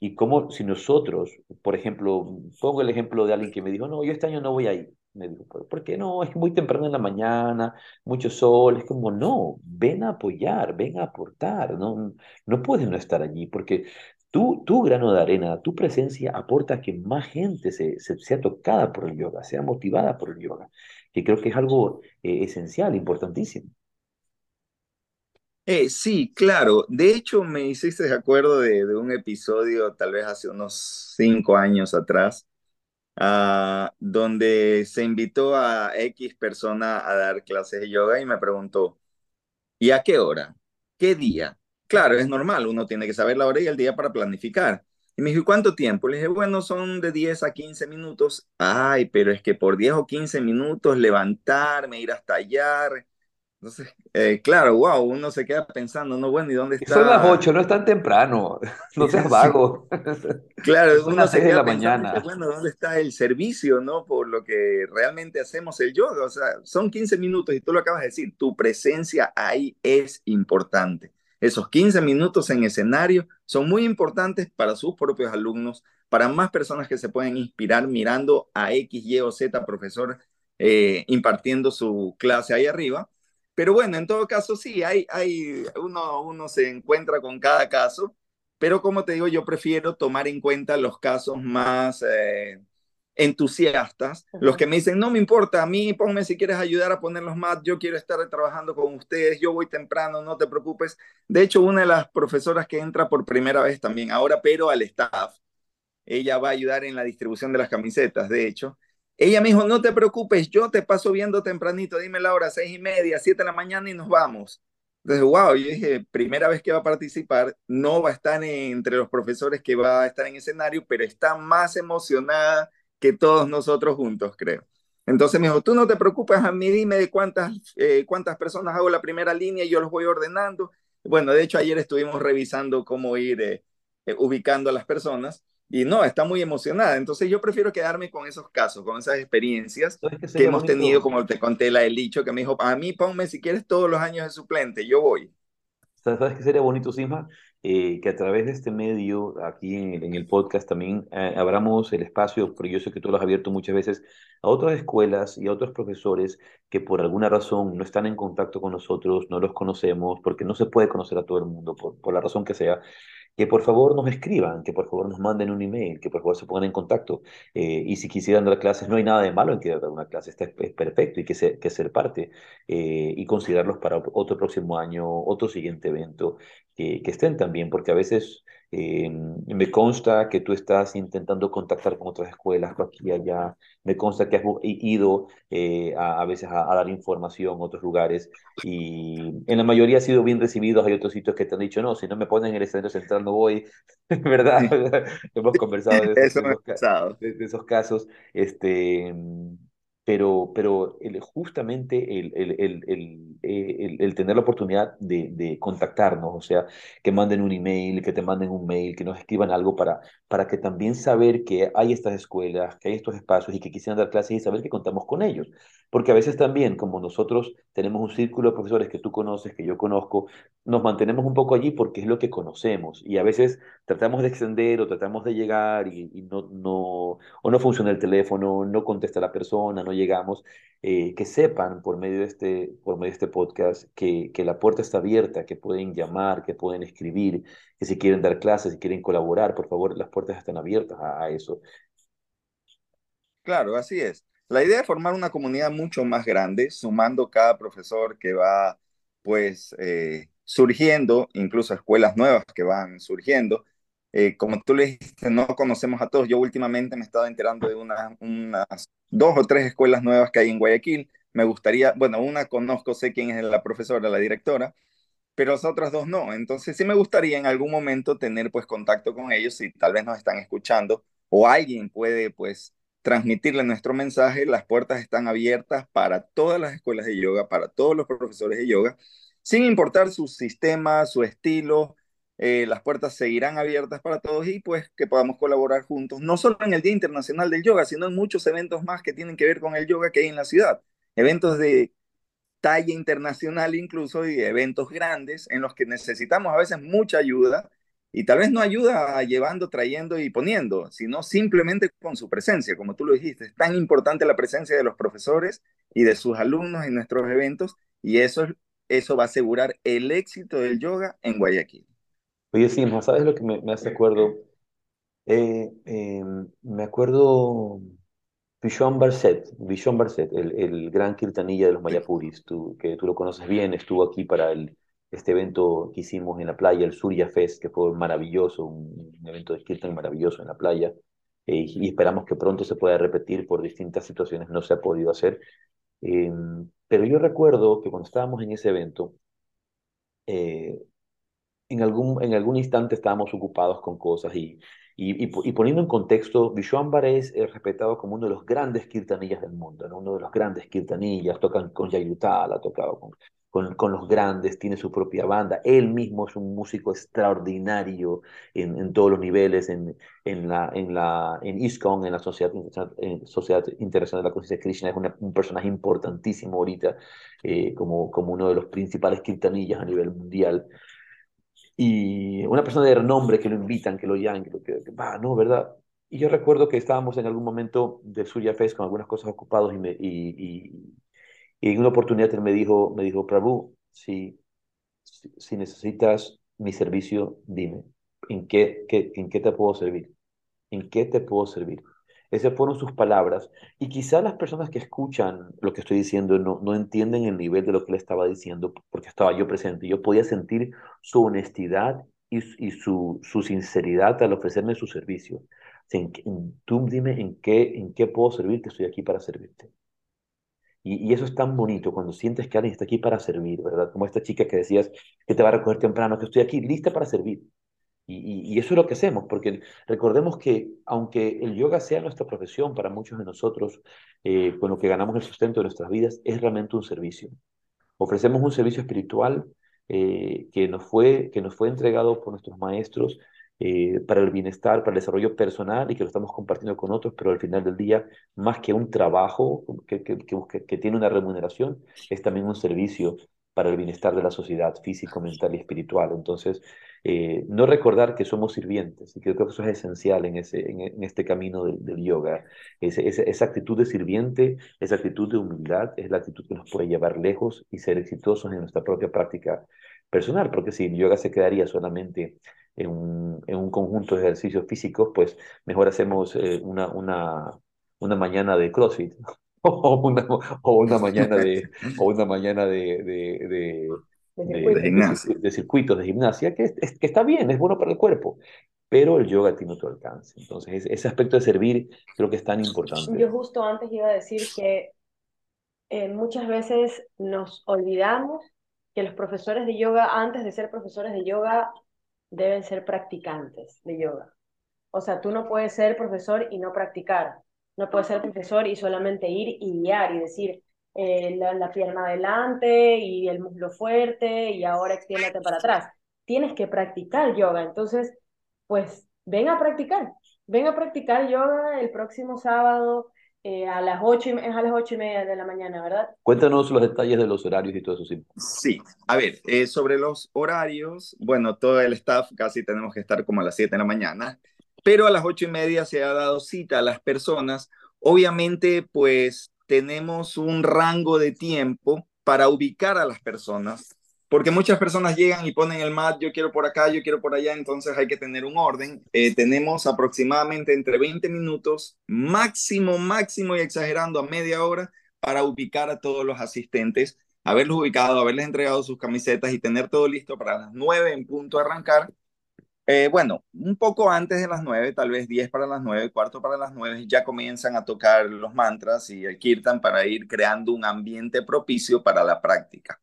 y como si nosotros, por ejemplo, pongo el ejemplo de alguien que me dijo, no, yo este año no voy a ir. Me dijo, ¿por qué no? Es muy temprano en la mañana, mucho sol. Es como, no, ven a apoyar, ven a aportar. No, no puedes no estar allí, porque tú, tu grano de arena, tu presencia aporta que más gente se, se, sea tocada por el yoga, sea motivada por el yoga, que creo que es algo eh, esencial, importantísimo. Eh, sí, claro. De hecho, me hiciste de acuerdo de, un episodio, tal vez hace unos cinco años atrás, ah, donde se invitó a X persona a dar clases de yoga y me preguntó, ¿y a qué hora? ¿Qué día? Claro, es normal, uno tiene que saber la hora y el día para planificar. Y me dijo, ¿cuánto tiempo? Le dije, bueno, son de 10 a 15 minutos. Ay, pero es que por 10 o 15 minutos levantarme, ir hasta allá, entonces, eh, claro, wow, uno se queda pensando, no, bueno, ¿y dónde está? Son las 8, no es tan temprano, no seas vago. Claro, uno se queda de la mañana. bueno, ¿dónde está el servicio, no? Por lo que realmente hacemos el yoga, o sea, son 15 minutos y tú lo acabas de decir, tu presencia ahí es importante. Esos 15 minutos en escenario son muy importantes para sus propios alumnos, para más personas que se pueden inspirar mirando a X, Y o Z profesor eh, impartiendo su clase ahí arriba pero bueno, en todo caso sí, hay, hay, uno, uno se encuentra con cada caso, pero como te digo, yo prefiero tomar en cuenta los casos más eh, entusiastas, los que me dicen, no me importa, a mí ponme si quieres ayudar a ponerlos más, yo quiero estar trabajando con ustedes, yo voy temprano, no te preocupes. De hecho, una de las profesoras que entra por primera vez también ahora, pero al staff, ella va a ayudar en la distribución de las camisetas, de hecho, ella me dijo, no te preocupes, yo te paso viendo tempranito, dime la hora, seis y media, siete de la mañana y nos vamos. Entonces, wow, yo dije, primera vez que va a participar, no va a estar entre los profesores que va a estar en escenario, pero está más emocionada que todos nosotros juntos, creo. Entonces me dijo, tú no te preocupes, a mí dime de cuántas, eh, cuántas personas hago la primera línea y yo los voy ordenando. Bueno, de hecho ayer estuvimos revisando cómo ir eh, eh, ubicando a las personas y no, está muy emocionada. Entonces yo prefiero quedarme con esos casos, con esas experiencias que, hemos tenido, como te conté la del dicho, que me dijo, a mí ponme si quieres todos los años de suplente, yo voy. ¿Sabes qué sería bonito, Sima? Eh, que a través de este medio, aquí en, el podcast, también eh, abramos el espacio, porque yo sé que tú lo has abierto muchas veces, a otras escuelas y a otros profesores que por alguna razón no están en contacto con nosotros, no los conocemos, porque no se puede conocer a todo el mundo, por, por la razón que sea que por favor nos escriban, que por favor nos manden un email, que por favor se pongan en contacto. Eh, y si quisieran dar clases, no hay nada de malo en querer dar una clase, está, es perfecto y que, ser, que ser parte eh, y considerarlos para otro próximo año, otro siguiente evento, que estén también, porque a veces eh, me consta que tú estás intentando contactar con otras escuelas aquí y allá. Me consta que has ido eh, a, a, veces a, dar información a otros lugares y en la mayoría ha sido bien recibido. Hay otros sitios que te han dicho, no, si no me ponen en el escenario central no voy. ¿Verdad? Hemos conversado de esos, de, de esos, casos. Este, pero, pero el, justamente el, el, el, el, tener la oportunidad de, de, contactarnos, o sea, que manden un email, que te manden un mail, que nos escriban algo para, para que también saber que hay estas escuelas, que hay estos espacios y que quisieran dar clases y saber que contamos con ellos. Porque a veces también, como nosotros tenemos un círculo de profesores que tú conoces, que yo conozco, nos mantenemos un poco allí porque es lo que conocemos y a veces tratamos de extender o tratamos de llegar y, no, no, o no funciona el teléfono, no contesta la persona, no llegamos, eh, que sepan por medio de este, por medio de este podcast que, que la puerta está abierta, que pueden llamar, que pueden escribir, que si quieren dar clases, si quieren colaborar, por favor, las puertas están abiertas a, a eso. Claro, así es. La idea es formar una comunidad mucho más grande, sumando cada profesor que va, pues, eh, surgiendo, incluso escuelas nuevas que van surgiendo, eh, como tú le dijiste, no conocemos a todos. Yo últimamente me he enterando de una, unas dos o tres escuelas nuevas que hay en Guayaquil. Me gustaría, bueno, una conozco, sé quién es la profesora, la directora, pero las otras dos no. Entonces sí me gustaría en algún momento tener pues contacto con ellos si tal vez nos están escuchando o alguien puede pues transmitirle nuestro mensaje. Las puertas están abiertas para todas las escuelas de yoga, para todos los profesores de yoga, sin importar su sistema, su estilo, eh, las puertas seguirán abiertas para todos y pues que podamos colaborar juntos, no solo en el Día Internacional del Yoga, sino en muchos eventos más que tienen que ver con el yoga que hay en la ciudad. Eventos de talla internacional incluso y eventos grandes en los que necesitamos a veces mucha ayuda y tal vez no ayuda llevando, trayendo y poniendo, sino simplemente con su presencia, como tú lo dijiste. Es tan importante la presencia de los profesores y de sus alumnos en nuestros eventos y eso, eso va a asegurar el éxito del yoga en Guayaquil. Oye, sí, ¿sabes lo que me, hace acuerdo? Eh, em, me acuerdo Vishon Barset, Vishon Barset, el, el gran kirtanilla de los Mayapuris, tú, que tú lo conoces bien, estuvo aquí para el, este evento que hicimos en la playa, el Surya Fest, que fue maravilloso, un, evento de kirtan maravilloso en la playa, eh, y esperamos que pronto se pueda repetir por distintas situaciones, no se ha podido hacer. Em, pero yo recuerdo que cuando estábamos en ese evento, eh, en algún, en algún instante estábamos ocupados con cosas y, y, y, poniendo en contexto, Vishwambar es respetado como uno de los grandes kirtanillas del mundo, ¿no? uno de los grandes kirtanillas, tocan con Yayutala, ha tocado con, con, con, los grandes, tiene su propia banda, él mismo es un músico extraordinario en, en todos los niveles, en, en, la, en, la, en ISKCON, en la Sociedad, en Sociedad Internacional de la Conciencia de Krishna, es una, un personaje importantísimo ahorita, eh, como, como uno de los principales kirtanillas a nivel mundial y una persona de renombre que lo invitan, que lo llaman, que, lo, que, va, ¿no? ¿Verdad? Y yo recuerdo que estábamos en algún momento de Surya Fest con algunas cosas ocupados y, me, y, y, y, en una oportunidad él me dijo, me dijo, Prabhu, si, si necesitas mi servicio, dime, ¿en qué, qué, ¿en qué te puedo servir? ¿En qué te puedo servir? Esas fueron sus palabras. Y quizá las personas que escuchan lo que estoy diciendo no, no entienden el nivel de lo que le estaba diciendo porque estaba yo presente. Yo podía sentir su honestidad y, y su, su sinceridad al ofrecerme su servicio. tú dime en qué, en qué puedo servirte, estoy aquí para servirte. Y, eso es tan bonito cuando sientes que alguien está aquí para servir, ¿verdad? Como esta chica que decías que te va a recoger temprano, que estoy aquí lista para servir. Y, y, eso es lo que hacemos, porque recordemos que aunque el yoga sea nuestra profesión para muchos de nosotros, eh, con lo que ganamos el sustento de nuestras vidas, es realmente un servicio. Ofrecemos un servicio espiritual eh, que, nos fue, que nos fue entregado por nuestros maestros eh, para el bienestar, para el desarrollo personal y que lo estamos compartiendo con otros, pero al final del día, más que un trabajo que, que, que, tiene una remuneración, es también un servicio para el bienestar de la sociedad físico, mental y espiritual. Entonces, eh, no recordar que somos sirvientes, y creo que eso es esencial en, ese, en, este camino del, del yoga. Ese, esa actitud de sirviente, esa actitud de humildad, es la actitud que nos puede llevar lejos y ser exitosos en nuestra propia práctica personal, porque si el yoga se quedaría solamente en un, en un conjunto de ejercicios físicos, pues mejor hacemos eh, una, una, una mañana de CrossFit o una, o una mañana de, o una mañana de, de, de, circuitos de gimnasia, que, que está bien, es bueno para el cuerpo, pero el yoga tiene otro alcance. Entonces, ese aspecto de servir creo que es tan importante. Yo justo antes iba a decir que eh, muchas veces nos olvidamos que los profesores de yoga, antes de ser profesores de yoga, deben ser practicantes de yoga. O sea, tú no puedes ser profesor y no practicar. No puedes ser profesor y solamente ir y guiar y decir eh, la, pierna adelante y el muslo fuerte y ahora extiéndete para atrás. Tienes que practicar yoga. Entonces, pues ven a practicar. Ven a practicar yoga el próximo sábado eh, a las ocho y, es a las ocho y media de la mañana, ¿verdad? Cuéntanos los detalles de los horarios y todo eso. Sí, sí. a ver, eh, sobre los horarios, bueno, todo el staff casi tenemos que estar como a las siete de la mañana, pero a las ocho y media se ha dado cita a las personas. Obviamente, pues tenemos un rango de tiempo para ubicar a las personas porque muchas personas llegan y ponen el mat, yo quiero por acá, yo quiero por allá, entonces hay que tener un orden. Eh, tenemos aproximadamente entre 20 minutos, máximo, máximo y exagerando a media hora para ubicar a todos los asistentes, haberlos ubicado, haberles entregado sus camisetas y tener todo listo para las 9 en punto arrancar. Eh, bueno, un poco antes de las 9, tal vez 10 para las 9, cuarto para las 9, ya comienzan a tocar los mantras y el kirtan para ir creando un ambiente propicio para la práctica.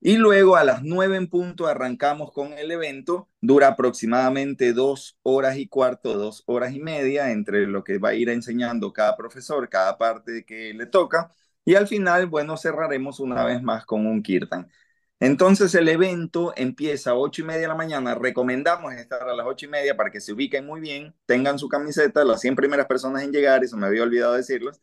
Y luego a las nueve en punto arrancamos con el evento. Dura aproximadamente dos horas y cuarto, dos horas y media entre lo que va a ir enseñando cada profesor, cada parte que le toca. Y al final, bueno, cerraremos una vez más con un kirtan. Entonces el evento empieza a ocho y media de la mañana. Recomendamos estar a las ocho y media para que se ubiquen muy bien, tengan su camiseta, las 100 primeras personas en llegar, eso me había olvidado decirlos,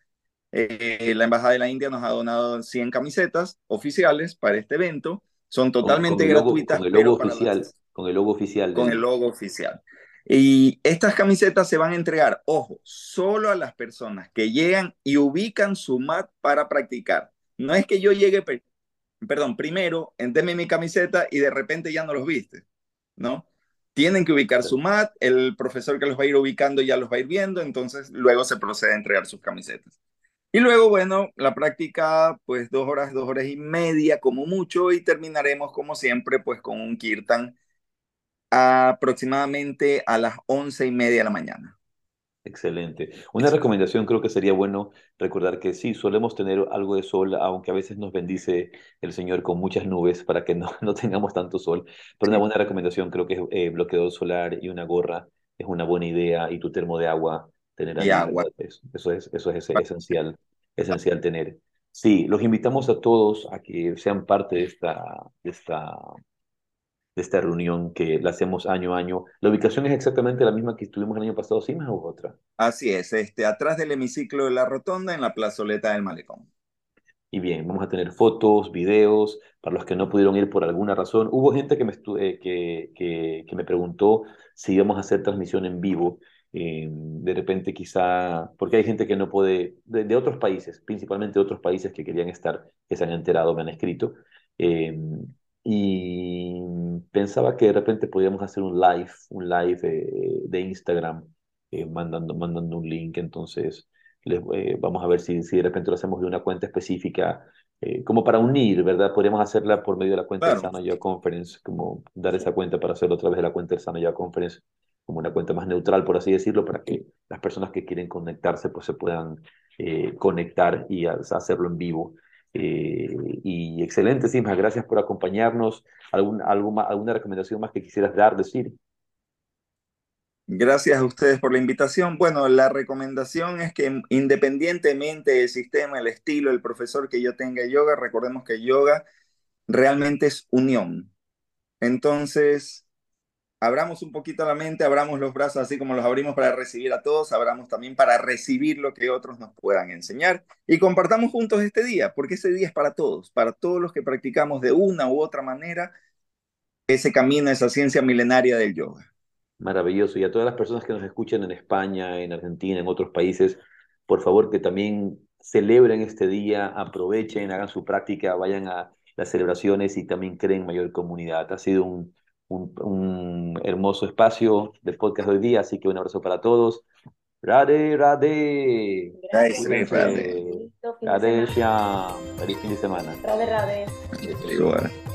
eh, la Embajada de la India nos ha donado 100 camisetas oficiales para este evento. Son totalmente gratuitas. con el logo oficial. Con el logo oficial. Con el logo oficial. Y estas camisetas se van a entregar, ojo, solo a las personas que llegan y ubican su mat para practicar. No es que yo llegue, perdón, primero, deme mi camiseta y de repente ya no los viste, ¿no? Tienen que ubicar su mat, el profesor que los va a ir ubicando ya los va a ir viendo, entonces luego se procede a entregar sus camisetas. Y luego, bueno, la práctica, pues dos horas, dos horas y media como mucho y terminaremos como siempre, pues con un kirtan aproximadamente a las once y media de la mañana. Excelente. Una recomendación creo que sería bueno recordar que sí, solemos tener algo de sol, aunque a veces nos bendice el Señor con muchas nubes para que no, no tengamos tanto sol. Pero una buena recomendación creo que es eh, bloqueador solar y una gorra es una buena idea y tu termo de agua tener y agua. Eso, es, eso es esencial, esencial tener. Sí, los invitamos a todos a que sean parte de esta, de esta, de esta reunión que la hacemos año a año. La ubicación es exactamente la misma que estuvimos el año pasado, ¿sí más u otra? Así es, este, atrás del hemiciclo de la rotonda en la plazoleta del malecón. Y bien, vamos a tener fotos, videos, para los que no pudieron ir por alguna razón. Hubo gente que me, eh, que, que, que me preguntó si íbamos a hacer transmisión en vivo. Eh, de repente quizá, porque hay gente que no puede, de, otros países, principalmente de otros países que querían estar, que se han enterado, me han escrito, eh, y pensaba que de repente podíamos hacer un live, un live eh, de Instagram, mandando, mandando un link, entonces les, vamos a ver si, si de repente lo hacemos de una cuenta específica, como para unir, ¿verdad? Podríamos hacerla por medio de la cuenta del Sana Yoga Conference, como dar esa cuenta para hacerlo a través de la cuenta del Sana Yoga Conference como una cuenta más neutral, por así decirlo, para que las personas que quieren conectarse pues se puedan eh, conectar y hacerlo en vivo. Eh, y excelente, Sima, gracias por acompañarnos. ¿Algún, ¿Alguna recomendación más que quisieras dar, decir? Gracias a ustedes por la invitación. Bueno, la recomendación es que independientemente del sistema, el estilo, el profesor que yo tenga yoga, recordemos que yoga realmente es unión. Entonces, abramos un poquito la mente, abramos los brazos así como los abrimos para recibir a todos, abramos también para recibir lo que otros nos puedan enseñar y compartamos juntos este día, porque ese día es para todos, para todos los que practicamos de una u otra manera ese camino, esa ciencia milenaria del yoga. Maravilloso. Y a todas las personas que nos escuchan en España, en Argentina, en otros países, por favor que también celebren este día, aprovechen, hagan su práctica, vayan a las celebraciones y también creen mayor comunidad. Ha sido un, un, hermoso espacio del podcast de hoy día, así que un abrazo para todos. Rade, Rade. Gracias. Rade, Rade. Feliz fin de semana. Rade, Rade.